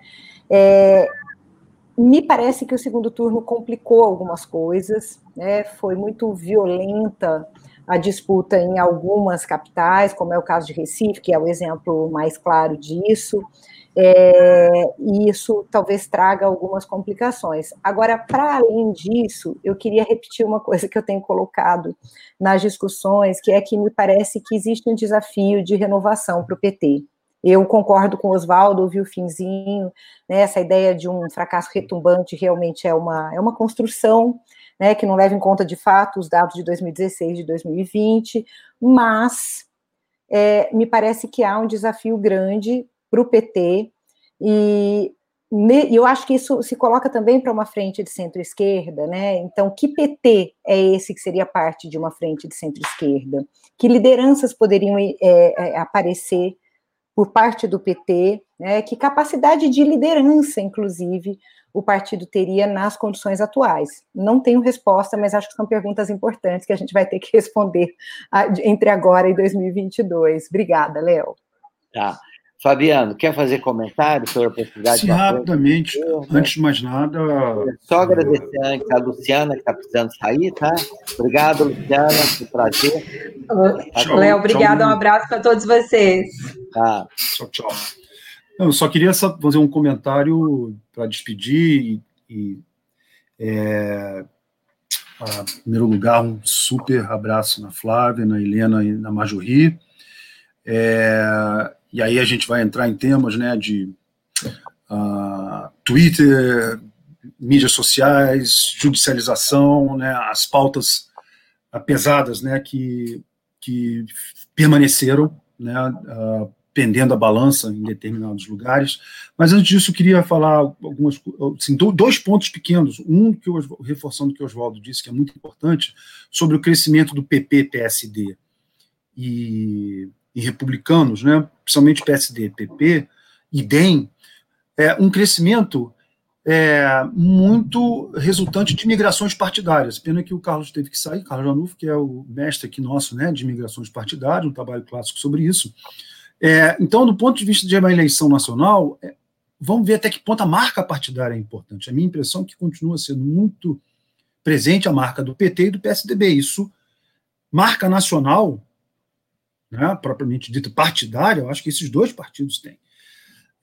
É, me parece que o segundo turno complicou algumas coisas, né? Foi muito violenta a disputa em algumas capitais, como é o caso de Recife, que é o exemplo mais claro disso, é, e isso talvez traga algumas complicações. Agora, para além disso, eu queria repetir uma coisa que eu tenho colocado nas discussões, que é que me parece que existe um desafio de renovação para o PT. Eu concordo com o Oswaldo, o finzinho, né, essa ideia de um fracasso retumbante realmente é uma, é uma construção né, que não leva em conta de fato os dados de 2016 de 2020, mas é, me parece que há um desafio grande para o PT e e eu acho que isso se coloca também para uma frente de centro-esquerda, né? Então, que PT é esse que seria parte de uma frente de centro-esquerda? Que lideranças poderiam é, é, aparecer por parte do PT? Né? Que capacidade de liderança, inclusive, o partido teria nas condições atuais? Não tenho resposta, mas acho que são perguntas importantes que a gente vai ter que (laughs) responder entre agora e 2022. Obrigada, Léo. Tá. Fabiano, quer fazer comentário sobre a possibilidade Sim, rapidamente. Antes de mais nada. Só agradecer antes a Luciana, que está precisando sair, tá? Obrigado, Luciana, foi um prazer. Léo, obrigado, um abraço para todos vocês. Tá. Tchau, tchau. Eu só queria fazer um comentário para despedir e, e é, em primeiro lugar, um super abraço na Flávia, na Helena e na Majorri. É, e aí a gente vai entrar em temas né, de uh, Twitter, mídias sociais, judicialização, né, as pautas pesadas né, que, que permaneceram né, uh, pendendo a balança em determinados lugares. Mas antes disso, eu queria falar algumas assim, dois pontos pequenos. Um que eu, reforçando o que o Oswaldo disse, que é muito importante, sobre o crescimento do PP-PSD e, e, republicanos, né, principalmente PSD, PP e DEM, é um crescimento é, muito resultante de migrações partidárias. Pena que o Carlos teve que sair, Carlos Janufo, que é o mestre aqui nosso né, de migrações partidárias, um trabalho clássico sobre isso. É, então, do ponto de vista de uma eleição nacional, é, vamos ver até que ponto a marca partidária é importante. A minha impressão é que continua sendo muito presente a marca do PT e do PSDB. Isso, marca nacional, né, propriamente dita partidária, eu acho que esses dois partidos têm.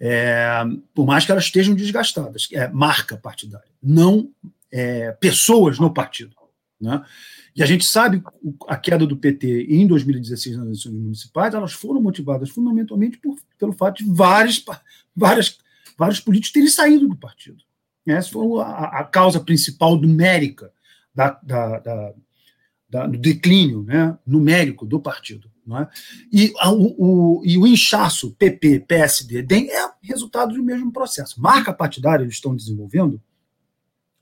É, por mais que elas estejam desgastadas, é marca partidária, não é, pessoas no partido. Né? E a gente sabe a queda do PT em 2016 nas eleições municipais, elas foram motivadas fundamentalmente por, pelo fato de várias, várias, vários políticos terem saído do partido. Essa foi a, a causa principal numérica da, da, da, do declínio né, numérico do partido. Não é? e, a, o, o, e o inchaço PP, PSD, DEM é resultado do mesmo processo. Marca partidária eles estão desenvolvendo?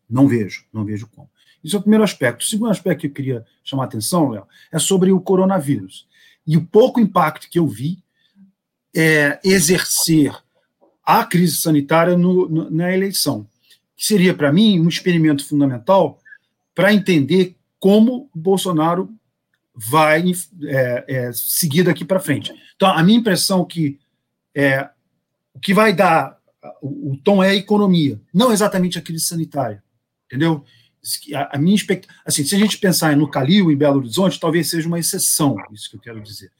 Não vejo, não vejo como. Isso é o primeiro aspecto. O segundo aspecto que eu queria chamar a atenção, Léo, é sobre o coronavírus. E o pouco impacto que eu vi é exercer a crise sanitária no, no, na eleição, que seria, para mim, um experimento fundamental para entender como Bolsonaro vai é, é, seguir daqui para frente. Então, a minha impressão é que é, o que vai dar o, o tom é a economia, não exatamente a crise sanitária, entendeu? a, minha expectativa, assim, se a gente pensar no Calil, em Belo Horizonte, talvez seja uma exceção, isso que eu quero dizer.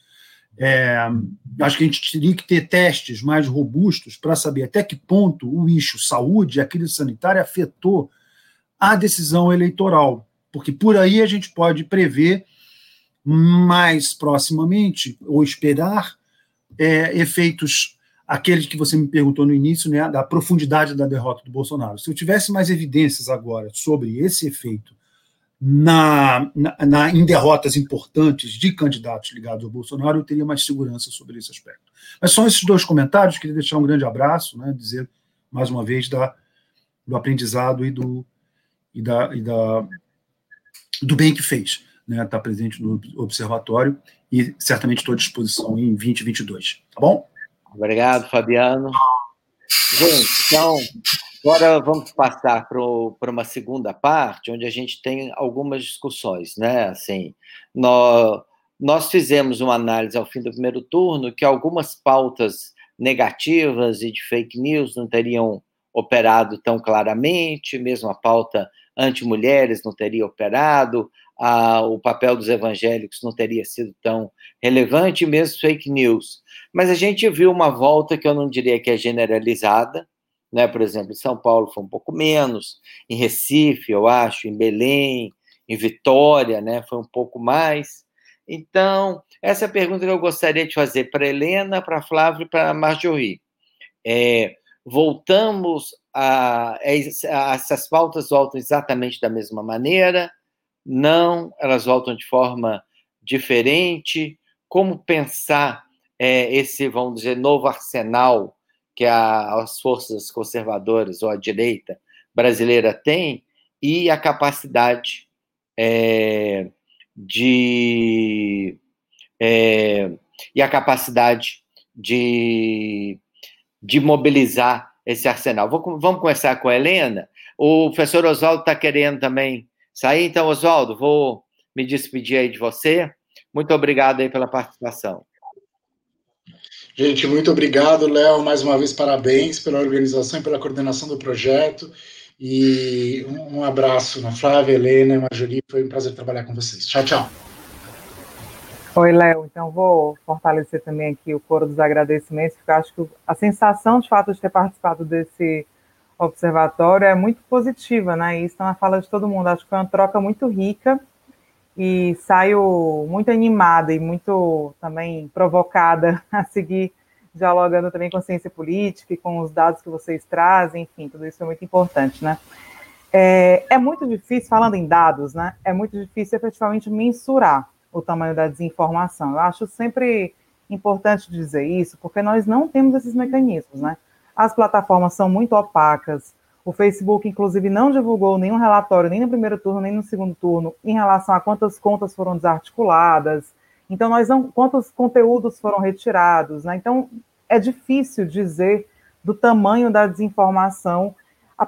É, acho que a gente teria que ter testes mais robustos para saber até que ponto o eixo saúde, a crise sanitária, afetou a decisão eleitoral, porque por aí a gente pode prever mais proximamente ou esperar é, efeitos aqueles que você me perguntou no início, né, da profundidade da derrota do Bolsonaro. Se eu tivesse mais evidências agora sobre esse efeito na, na, na, em derrotas importantes de candidatos ligados ao Bolsonaro, eu teria mais segurança sobre esse aspecto. Mas são esses dois comentários, queria deixar um grande abraço, né, dizer mais uma vez da, do aprendizado e do, e da, e da, do bem que fez, né, estar presente no observatório e certamente estou à disposição em 2022, tá bom? Obrigado, Fabiano. Gente, então, agora vamos passar para uma segunda parte, onde a gente tem algumas discussões, né? Assim, nós, nós fizemos uma análise ao fim do primeiro turno que algumas pautas negativas e de fake news não teriam operado tão claramente, mesmo a pauta anti-mulheres não teria operado, a, o papel dos evangélicos não teria sido tão relevante, mesmo fake news. Mas a gente viu uma volta que eu não diria que é generalizada, né? por exemplo, em São Paulo foi um pouco menos, em Recife, eu acho, em Belém, em Vitória, né? foi um pouco mais. Então, essa é a pergunta que eu gostaria de fazer para Helena, para Flávio e para Marjorie. É, voltamos a, a, essas pautas voltam exatamente da mesma maneira? Não, elas voltam de forma diferente. Como pensar é, esse, vamos dizer, novo arsenal que a, as forças conservadoras ou a direita brasileira tem e a capacidade é, de é, e a capacidade de, de mobilizar esse arsenal. Vou, vamos começar com a Helena. O professor Oswaldo está querendo também sair, então, Oswaldo, vou me despedir aí de você. Muito obrigado aí pela participação. Gente, muito obrigado, Léo. Mais uma vez, parabéns pela organização e pela coordenação do projeto. E um abraço na Flávia, Helena e Marjorie. Foi um prazer trabalhar com vocês. Tchau, tchau. Oi, Léo. Então, vou fortalecer também aqui o coro dos agradecimentos, porque eu acho que a sensação, de fato, de ter participado desse observatório é muito positiva, né? Isso é uma fala de todo mundo. Acho que foi uma troca muito rica e saio muito animada e muito também provocada (laughs) a seguir dialogando também com ciência política e com os dados que vocês trazem, enfim, tudo isso é muito importante, né? É, é muito difícil, falando em dados, né? É muito difícil efetivamente mensurar o tamanho da desinformação. Eu acho sempre importante dizer isso, porque nós não temos esses mecanismos, né? As plataformas são muito opacas. O Facebook, inclusive, não divulgou nenhum relatório, nem no primeiro turno, nem no segundo turno, em relação a quantas contas foram desarticuladas. Então, nós não. quantos conteúdos foram retirados, né? Então, é difícil dizer do tamanho da desinformação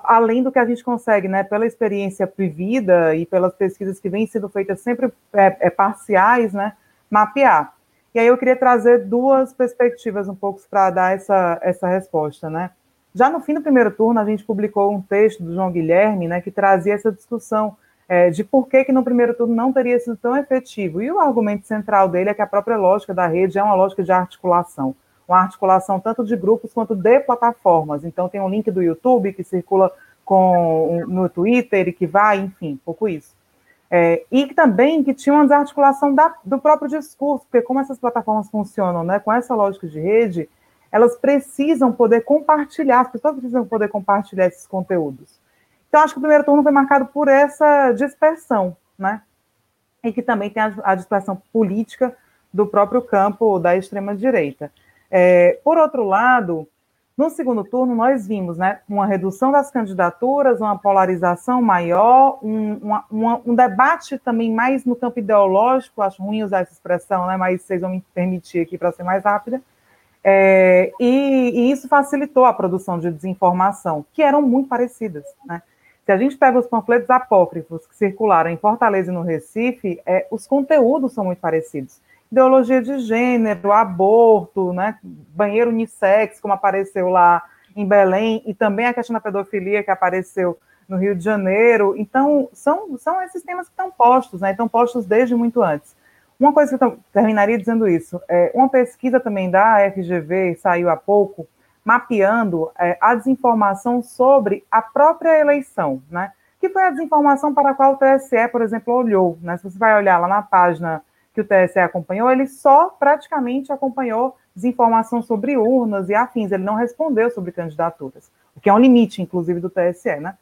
além do que a gente consegue, né, pela experiência vivida e pelas pesquisas que vêm sendo feitas sempre é, é, parciais, né, mapear. E aí eu queria trazer duas perspectivas um pouco para dar essa, essa resposta, né. Já no fim do primeiro turno, a gente publicou um texto do João Guilherme, né, que trazia essa discussão é, de por que, que no primeiro turno não teria sido tão efetivo. E o argumento central dele é que a própria lógica da rede é uma lógica de articulação uma articulação tanto de grupos quanto de plataformas. Então, tem um link do YouTube que circula com, no Twitter e que vai, enfim, pouco isso. É, e também que tinha uma desarticulação da, do próprio discurso, porque como essas plataformas funcionam né, com essa lógica de rede, elas precisam poder compartilhar, as pessoas precisam poder compartilhar esses conteúdos. Então, acho que o primeiro turno foi marcado por essa dispersão, né? E que também tem a, a dispersão política do próprio campo da extrema-direita. É, por outro lado, no segundo turno, nós vimos né, uma redução das candidaturas, uma polarização maior, um, uma, uma, um debate também mais no campo ideológico, acho ruim usar essa expressão, né, mas vocês vão me permitir aqui para ser mais rápida, é, e, e, isso facilitou a produção de desinformação, que eram muito parecidas. Né? Se a gente pega os panfletos apócrifos que circularam em Fortaleza e no Recife, é, os conteúdos são muito parecidos ideologia de gênero, aborto, né, banheiro unissex, como apareceu lá em Belém, e também a questão da pedofilia que apareceu no Rio de Janeiro. Então, são, são esses temas que estão postos, né, estão postos desde muito antes. Uma coisa que eu terminaria dizendo isso, é, uma pesquisa também da FGV, saiu há pouco, mapeando é, a desinformação sobre a própria eleição, né, que foi a desinformação para a qual o TSE, por exemplo, olhou. Né? Se você vai olhar lá na página que o TSE acompanhou, ele só praticamente acompanhou desinformação sobre urnas e afins, ele não respondeu sobre candidaturas, o que é um limite, inclusive, do TSE, né?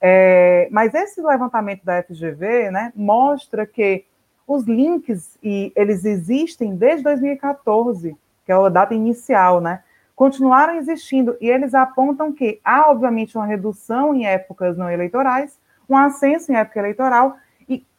É, mas esse levantamento da FGV, né, mostra que os links, e eles existem desde 2014, que é a data inicial, né, continuaram existindo, e eles apontam que há, obviamente, uma redução em épocas não eleitorais, um ascenso em época eleitoral,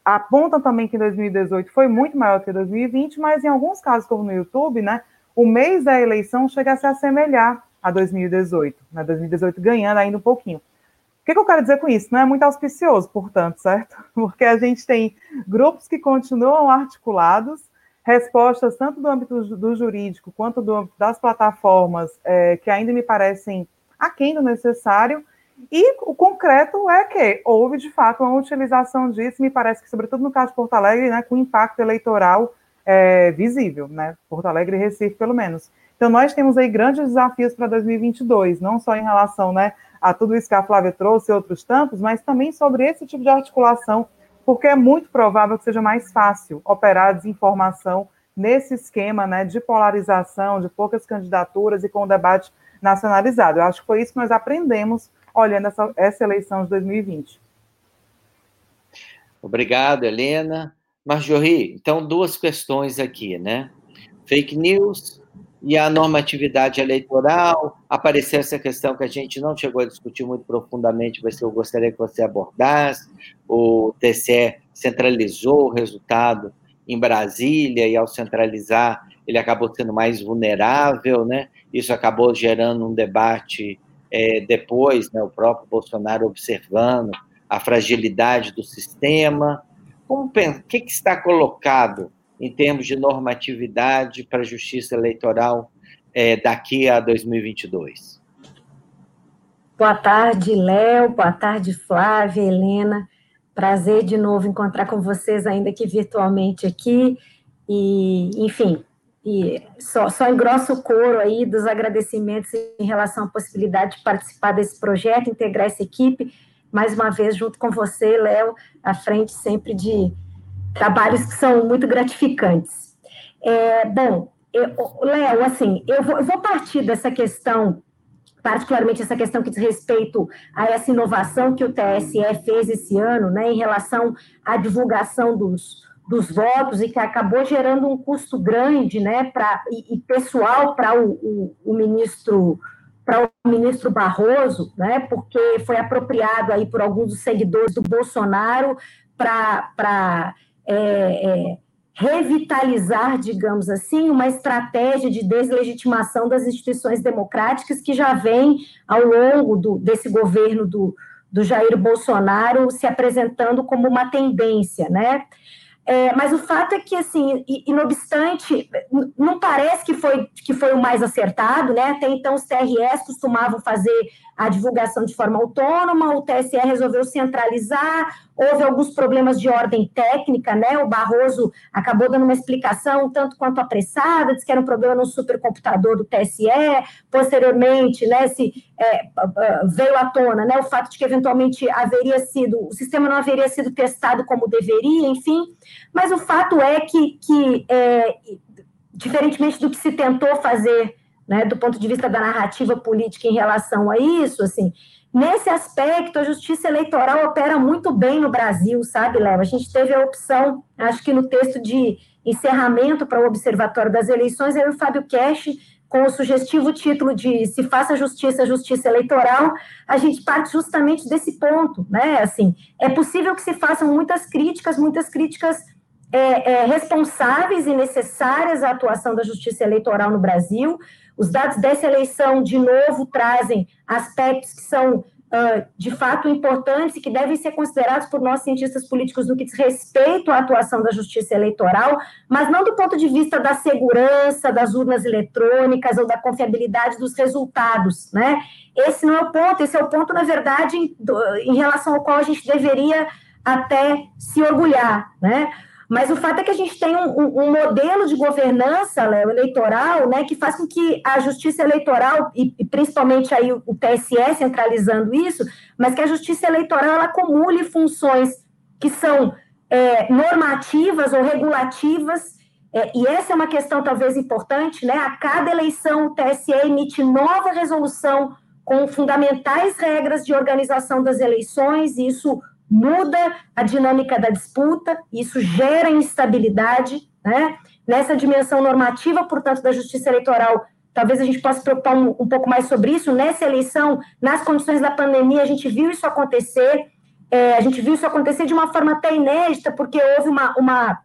apontam também que 2018 foi muito maior que 2020, mas em alguns casos, como no YouTube, né, o mês da eleição chega a se assemelhar a 2018, né? 2018 ganhando ainda um pouquinho. O que, que eu quero dizer com isso? Não é muito auspicioso, portanto, certo? (laughs) Porque a gente tem grupos que continuam articulados, respostas tanto do âmbito do jurídico quanto do das plataformas é, que ainda me parecem aquém do necessário, e o concreto é que houve, de fato, uma utilização disso, me parece que, sobretudo no caso de Porto Alegre, né, com impacto eleitoral é, visível, né, Porto Alegre e Recife, pelo menos. Então, nós temos aí grandes desafios para 2022, não só em relação né, a tudo isso que a Flávia trouxe e outros tantos, mas também sobre esse tipo de articulação, porque é muito provável que seja mais fácil operar a desinformação nesse esquema né, de polarização, de poucas candidaturas e com o debate nacionalizado. Eu acho que foi isso que nós aprendemos olhando essa, essa eleição de 2020. Obrigado, Helena. Marjorie, então, duas questões aqui, né? Fake news e a normatividade eleitoral. Apareceu essa questão que a gente não chegou a discutir muito profundamente, mas eu gostaria que você abordasse. O TCE centralizou o resultado em Brasília e, ao centralizar, ele acabou sendo mais vulnerável, né? Isso acabou gerando um debate é, depois, né, o próprio Bolsonaro observando a fragilidade do sistema. Como, o que, que está colocado em termos de normatividade para a justiça eleitoral é, daqui a 2022? Boa tarde, Léo. Boa tarde, Flávia, Helena. Prazer de novo encontrar com vocês, ainda que virtualmente aqui. E, enfim, e só, só engrosso o coro aí dos agradecimentos em relação à possibilidade de participar desse projeto, integrar essa equipe, mais uma vez, junto com você, Léo, à frente sempre de trabalhos que são muito gratificantes. É, bom, Léo, assim, eu vou, eu vou partir dessa questão particularmente essa questão que diz respeito a essa inovação que o TSE fez esse ano, né, em relação à divulgação dos, dos votos e que acabou gerando um custo grande, né, para e, e, pessoal para o, o, o, ministro para o ministro Barroso, né, porque foi apropriado aí por alguns dos seguidores do Bolsonaro para é, é, revitalizar, digamos assim, uma estratégia de deslegitimação das instituições democráticas que já vem ao longo do, desse governo do, do Jair Bolsonaro se apresentando como uma tendência, né? É, mas o fato é que, assim, e, não obstante, não parece que foi, que foi o mais acertado, né? Até então, os TRS costumavam fazer a divulgação de forma autônoma, o TSE resolveu centralizar, houve alguns problemas de ordem técnica, né? O Barroso acabou dando uma explicação tanto quanto apressada, disse que era um problema no supercomputador do TSE, posteriormente, né, se é, veio à tona, né, o fato de que eventualmente haveria sido, o sistema não haveria sido testado como deveria, enfim, mas o fato é que, que é, diferentemente do que se tentou fazer né, do ponto de vista da narrativa política em relação a isso, assim, nesse aspecto, a justiça eleitoral opera muito bem no Brasil, sabe, Léo? A gente teve a opção, acho que no texto de encerramento para o Observatório das Eleições, aí o Fábio Cash, com o sugestivo título de Se Faça Justiça, Justiça Eleitoral, a gente parte justamente desse ponto, né? Assim, é possível que se façam muitas críticas, muitas críticas é, é, responsáveis e necessárias à atuação da justiça eleitoral no Brasil, os dados dessa eleição, de novo, trazem aspectos que são, uh, de fato, importantes e que devem ser considerados por nós, cientistas políticos, no que diz respeito à atuação da justiça eleitoral, mas não do ponto de vista da segurança das urnas eletrônicas ou da confiabilidade dos resultados, né? Esse não é o ponto, esse é o ponto, na verdade, em, em relação ao qual a gente deveria até se orgulhar, né? Mas o fato é que a gente tem um, um modelo de governança eleitoral né, que faz com que a justiça eleitoral, e, e, principalmente aí o, o TSE centralizando isso, mas que a justiça eleitoral ela acumule funções que são é, normativas ou regulativas, é, e essa é uma questão talvez importante, né? A cada eleição o TSE emite nova resolução com fundamentais regras de organização das eleições, e isso muda a dinâmica da disputa, isso gera instabilidade, né? Nessa dimensão normativa, portanto, da justiça eleitoral, talvez a gente possa se preocupar um, um, pouco mais sobre isso. Nessa eleição, nas condições da pandemia, a gente viu isso acontecer, é, a gente viu isso acontecer de uma forma até inédita, porque houve uma, uma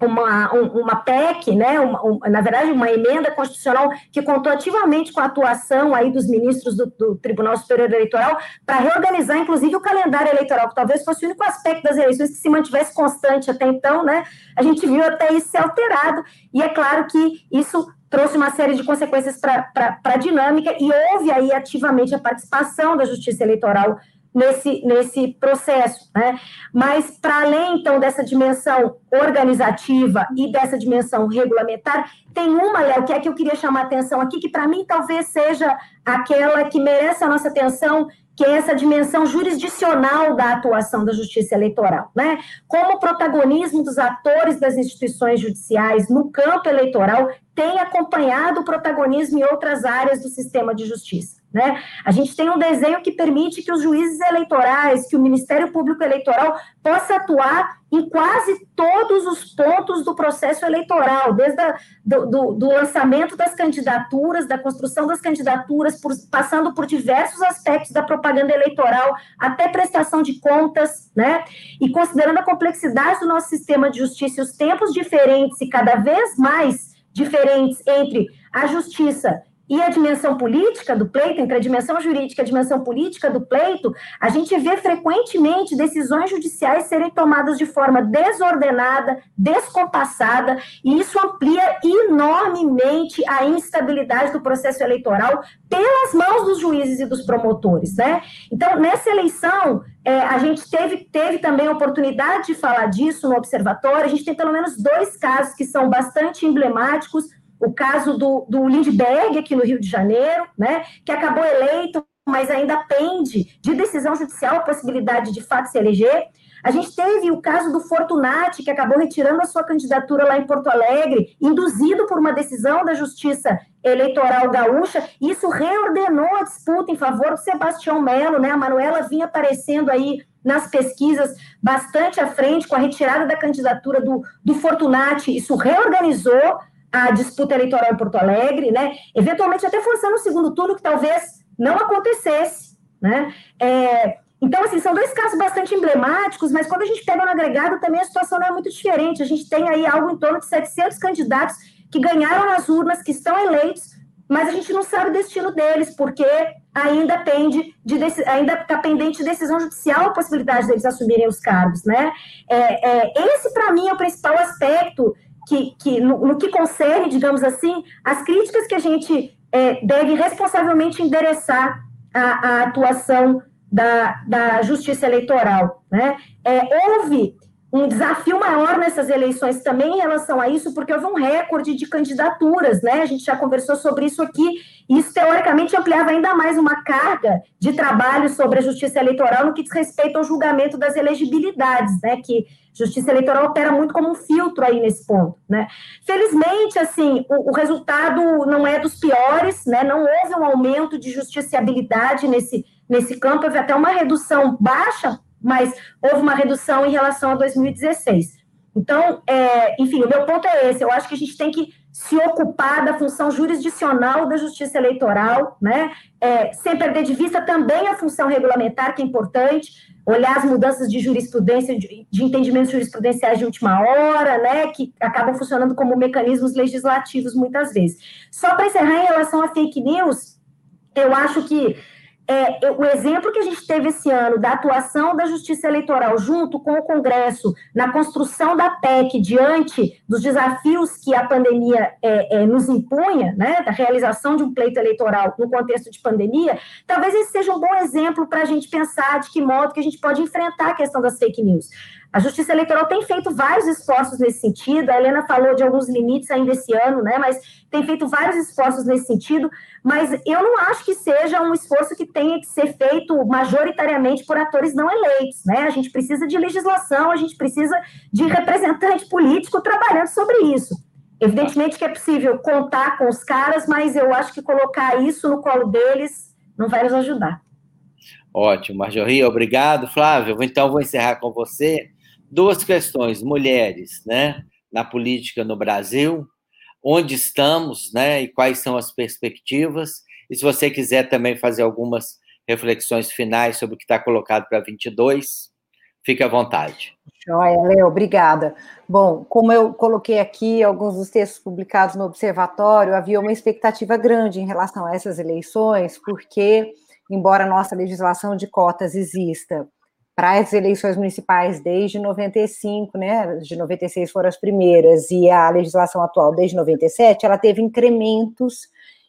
uma, uma PEC, né, uma, um, na verdade, uma emenda constitucional que contou ativamente com a atuação aí dos ministros do, do Tribunal Superior Eleitoral para reorganizar, inclusive, o calendário eleitoral, que talvez fosse o único aspecto das eleições que se mantivesse constante até então, né? A gente viu até isso ser alterado, e é claro que isso trouxe uma série de consequências para a dinâmica, e houve aí ativamente a participação da Justiça Eleitoral nesse, nesse processo. Né? Mas, para além, então, dessa dimensão organizativa e dessa dimensão regulamentar, tem uma, Léo, que é que eu queria chamar a atenção aqui, que para mim talvez seja aquela que merece a nossa atenção, que é essa dimensão jurisdicional da atuação da justiça eleitoral, né? Como o protagonismo dos atores das instituições judiciais no campo eleitoral tem acompanhado o protagonismo em outras áreas do sistema de justiça. Né? A gente tem um desenho que permite que os juízes eleitorais, que o Ministério Público Eleitoral possa atuar em quase todos os pontos do processo eleitoral, desde a, do, do, do, lançamento das candidaturas, da construção das candidaturas, por, passando por diversos aspectos da propaganda eleitoral, até prestação de contas, né? E considerando a complexidade do nosso sistema de justiça e os tempos diferentes e cada vez mais diferentes entre a justiça e a dimensão política do pleito, entre a dimensão jurídica e a dimensão política do pleito, a gente vê frequentemente decisões judiciais serem tomadas de forma desordenada, descompassada, e isso amplia enormemente a instabilidade do processo eleitoral pelas mãos dos juízes e dos promotores, né? Então, nessa eleição, é, a gente teve, teve também a oportunidade de falar disso no observatório, a gente tem pelo menos dois casos que são bastante emblemáticos, o caso do, do Lindbergh, aqui no Rio de Janeiro, né, que acabou eleito, mas ainda pende de decisão judicial a possibilidade de fato se eleger. A gente teve o caso do Fortunati, que acabou retirando a sua candidatura lá em Porto Alegre, induzido por uma decisão da Justiça Eleitoral Gaúcha. Isso reordenou a disputa em favor do Sebastião Melo, né? A Manuela vinha aparecendo aí nas pesquisas bastante à frente com a retirada da candidatura do, do Fortunati. Isso reorganizou a disputa eleitoral em Porto Alegre, né? Eventualmente até forçando o segundo turno, que talvez não acontecesse, né? É, então, assim, são dois casos bastante emblemáticos, mas quando a gente pega no agregado, também a situação não é muito diferente. A gente tem aí algo em torno de 700 candidatos que ganharam nas urnas, que estão eleitos, mas a gente não sabe o destino deles, porque ainda pende de ainda está pendente de decisão judicial a possibilidade deles assumirem os cargos, né? É, é, esse, para mim, é o principal aspecto que, que no, no, que concerne, digamos assim, as críticas que a gente é, deve responsavelmente endereçar à, atuação da, da justiça eleitoral. Né? É, houve um desafio maior nessas eleições também em relação a isso, porque houve um recorde de candidaturas, né? A gente já conversou sobre isso aqui, e isso teoricamente ampliava ainda mais uma carga de trabalho sobre a justiça eleitoral no que diz respeito ao julgamento das elegibilidades, né? Que justiça eleitoral opera muito como um filtro aí nesse ponto, né? Felizmente, assim, o, o resultado não é dos piores, né? Não houve um aumento de justiciabilidade nesse, nesse campo, houve até uma redução baixa mas houve uma redução em relação a 2016. Então, é, enfim, o meu ponto é esse: eu acho que a gente tem que se ocupar da função jurisdicional da justiça eleitoral, né? É, sem perder de vista também a função regulamentar, que é importante, olhar as mudanças de jurisprudência, de, de entendimentos jurisprudenciais de última hora, né? Que acabam funcionando como mecanismos legislativos muitas vezes. Só para encerrar em relação a fake news, eu acho que é, o exemplo que a gente teve esse ano da atuação da Justiça Eleitoral junto com o Congresso na construção da PEC diante dos desafios que a pandemia é, é, nos impunha, né, da realização de um pleito eleitoral no contexto de pandemia, talvez esse seja um bom exemplo para a gente pensar de que modo que a gente pode enfrentar a questão das fake news. A Justiça Eleitoral tem feito vários esforços nesse sentido, a Helena falou de alguns limites ainda esse ano, né, mas tem feito vários esforços nesse sentido, mas eu não acho que seja um esforço que tenha que ser feito majoritariamente por atores não eleitos, né? A gente precisa de legislação, a gente precisa de representante político trabalhando sobre isso. Evidentemente que é possível contar com os caras, mas eu acho que colocar isso no colo deles não vai nos ajudar. Ótimo, Marjorie, obrigado. Flávio, então vou encerrar com você. Duas questões, mulheres, né, na política no Brasil, onde estamos, né, e quais são as perspectivas. E se você quiser também fazer algumas reflexões finais sobre o que está colocado para 22, Fique à vontade. Joia, Léo, obrigada. Bom, como eu coloquei aqui alguns dos textos publicados no Observatório, havia uma expectativa grande em relação a essas eleições, porque, embora a nossa legislação de cotas exista para as eleições municipais desde 95, né, de 96 foram as primeiras, e a legislação atual desde 97, ela teve incrementos,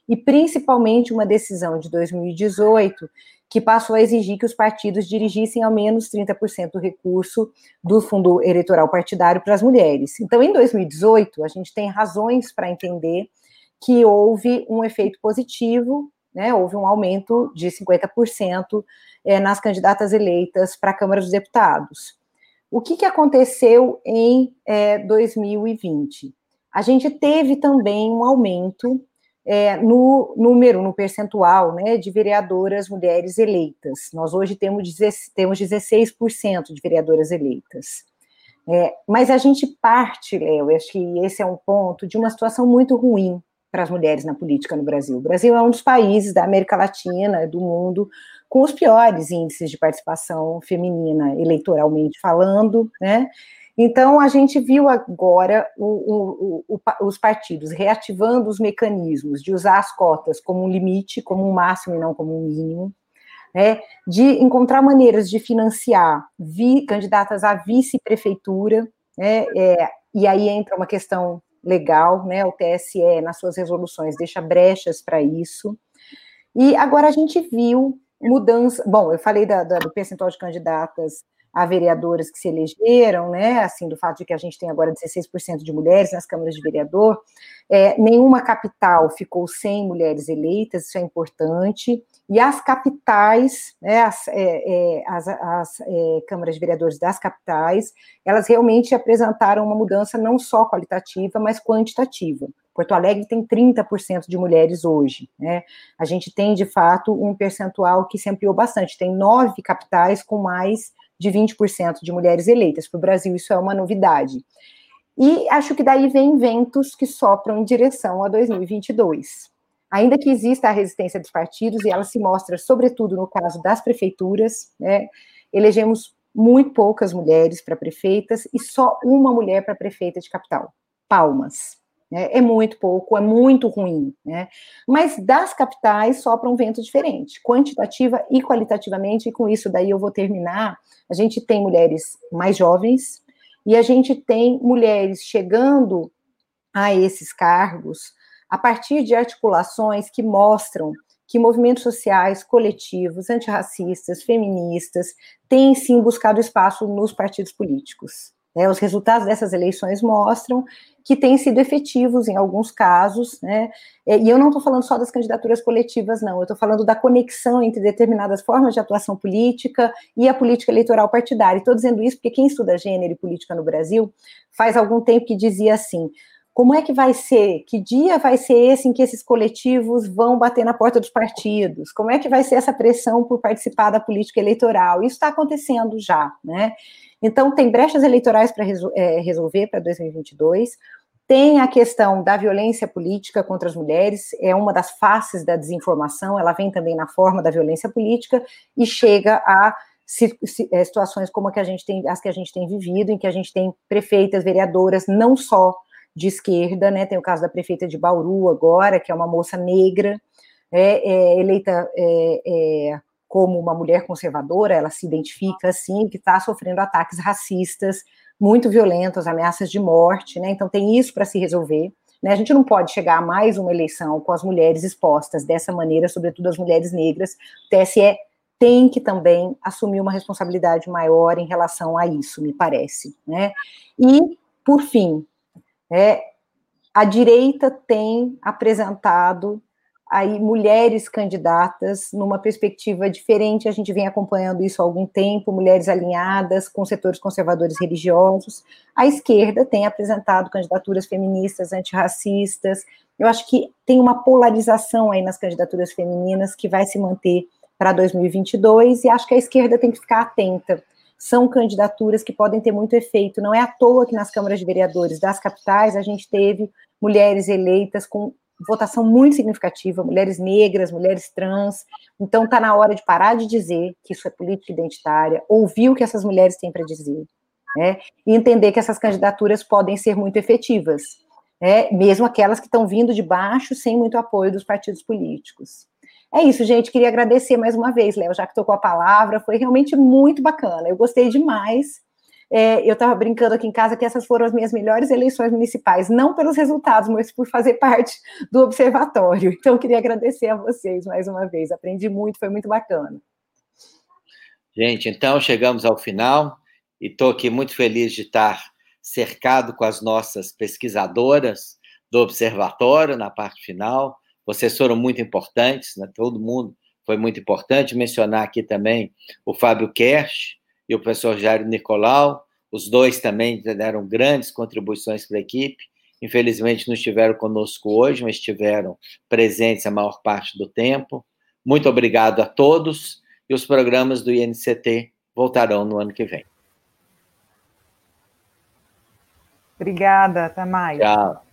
e principalmente uma decisão de 2018 que passou a exigir que os partidos dirigissem ao menos 30% do recurso do fundo eleitoral partidário para as mulheres. Então, em 2018, a gente tem razões para entender que houve um efeito positivo, né, houve um aumento de 50% é, nas candidatas eleitas para a Câmara dos Deputados. O que, que aconteceu em é, 2020? A gente teve também um aumento é, no número, no percentual né, de vereadoras mulheres eleitas. Nós hoje temos, temos 16% de vereadoras eleitas. É, mas a gente parte, Léo, acho que esse é um ponto, de uma situação muito ruim para as mulheres na política no Brasil. O Brasil é um dos países da América Latina, do mundo, com os piores índices de participação feminina, eleitoralmente falando, né? Então, a gente viu agora o, o, o, os partidos reativando os mecanismos de usar as cotas como um limite, como um máximo e não como um mínimo, né, de encontrar maneiras de financiar vi, candidatas à vice-prefeitura, né, é, e aí entra uma questão legal, né, o TSE, nas suas resoluções, deixa brechas para isso. E agora a gente viu mudança. Bom, eu falei da, da, do percentual de candidatas a vereadoras que se elegeram, né, assim, do fato de que a gente tem agora 16% de mulheres nas câmaras de vereador, é, nenhuma capital ficou sem mulheres eleitas, isso é importante, e as capitais, né, as, é, é, as, as é, câmaras de vereadores das capitais, elas realmente apresentaram uma mudança não só qualitativa, mas quantitativa. Porto Alegre tem 30% de mulheres hoje, né? A gente tem, de fato, um percentual que se ampliou bastante. Tem nove capitais com mais de 20% de mulheres eleitas. Para o Brasil, isso é uma novidade. E acho que daí vem ventos que sopram em direção a 2022. Ainda que exista a resistência dos partidos, e ela se mostra, sobretudo, no caso das prefeituras, né, elegemos muito poucas mulheres para prefeitas e só uma mulher para prefeita de capital. Palmas. Né? É muito pouco, é muito ruim. Né? Mas das capitais sopra um vento diferente, quantitativa e qualitativamente, e com isso daí eu vou terminar. A gente tem mulheres mais jovens e a gente tem mulheres chegando a esses cargos a partir de articulações que mostram que movimentos sociais, coletivos, antirracistas, feministas, têm sim buscado espaço nos partidos políticos. Né? Os resultados dessas eleições mostram que têm sido efetivos em alguns casos, né? E eu não estou falando só das candidaturas coletivas, não, eu estou falando da conexão entre determinadas formas de atuação política e a política eleitoral partidária. Estou dizendo isso porque quem estuda gênero e política no Brasil faz algum tempo que dizia assim: como é que vai ser? Que dia vai ser esse em que esses coletivos vão bater na porta dos partidos? Como é que vai ser essa pressão por participar da política eleitoral? Isso está acontecendo já, né? Então, tem brechas eleitorais para resol é, resolver para 2022. Tem a questão da violência política contra as mulheres, é uma das faces da desinformação, ela vem também na forma da violência política e chega a é, situações como a que a gente tem, as que a gente tem vivido, em que a gente tem prefeitas, vereadoras, não só de esquerda, né? Tem o caso da prefeita de Bauru agora, que é uma moça negra, é, é eleita é, é como uma mulher conservadora, ela se identifica assim, que está sofrendo ataques racistas muito violentos, ameaças de morte, né? Então tem isso para se resolver. Né? A gente não pode chegar a mais uma eleição com as mulheres expostas dessa maneira, sobretudo as mulheres negras. O TSE tem que também assumir uma responsabilidade maior em relação a isso, me parece. Né? E, por fim, é, a direita tem apresentado aí mulheres candidatas numa perspectiva diferente. A gente vem acompanhando isso há algum tempo, mulheres alinhadas com setores conservadores religiosos. A esquerda tem apresentado candidaturas feministas, antirracistas. Eu acho que tem uma polarização aí nas candidaturas femininas que vai se manter para 2022 e acho que a esquerda tem que ficar atenta. São candidaturas que podem ter muito efeito. Não é à toa que nas câmaras de vereadores das capitais a gente teve mulheres eleitas com votação muito significativa, mulheres negras, mulheres trans. Então, está na hora de parar de dizer que isso é política identitária, ouvir o que essas mulheres têm para dizer, né? E entender que essas candidaturas podem ser muito efetivas, né? mesmo aquelas que estão vindo de baixo, sem muito apoio dos partidos políticos. É isso, gente. Queria agradecer mais uma vez, Léo, já que tocou a palavra. Foi realmente muito bacana. Eu gostei demais. É, eu estava brincando aqui em casa que essas foram as minhas melhores eleições municipais, não pelos resultados, mas por fazer parte (laughs) do observatório. Então, queria agradecer a vocês mais uma vez. Aprendi muito, foi muito bacana. Gente, então chegamos ao final e estou aqui muito feliz de estar cercado com as nossas pesquisadoras do observatório na parte final. Vocês foram muito importantes, né? todo mundo foi muito importante. Mencionar aqui também o Fábio Kersh, e o professor Jairo Nicolau. Os dois também deram grandes contribuições para a equipe. Infelizmente não estiveram conosco hoje, mas estiveram presentes a maior parte do tempo. Muito obrigado a todos e os programas do INCT voltarão no ano que vem. Obrigada, até mais. Tchau.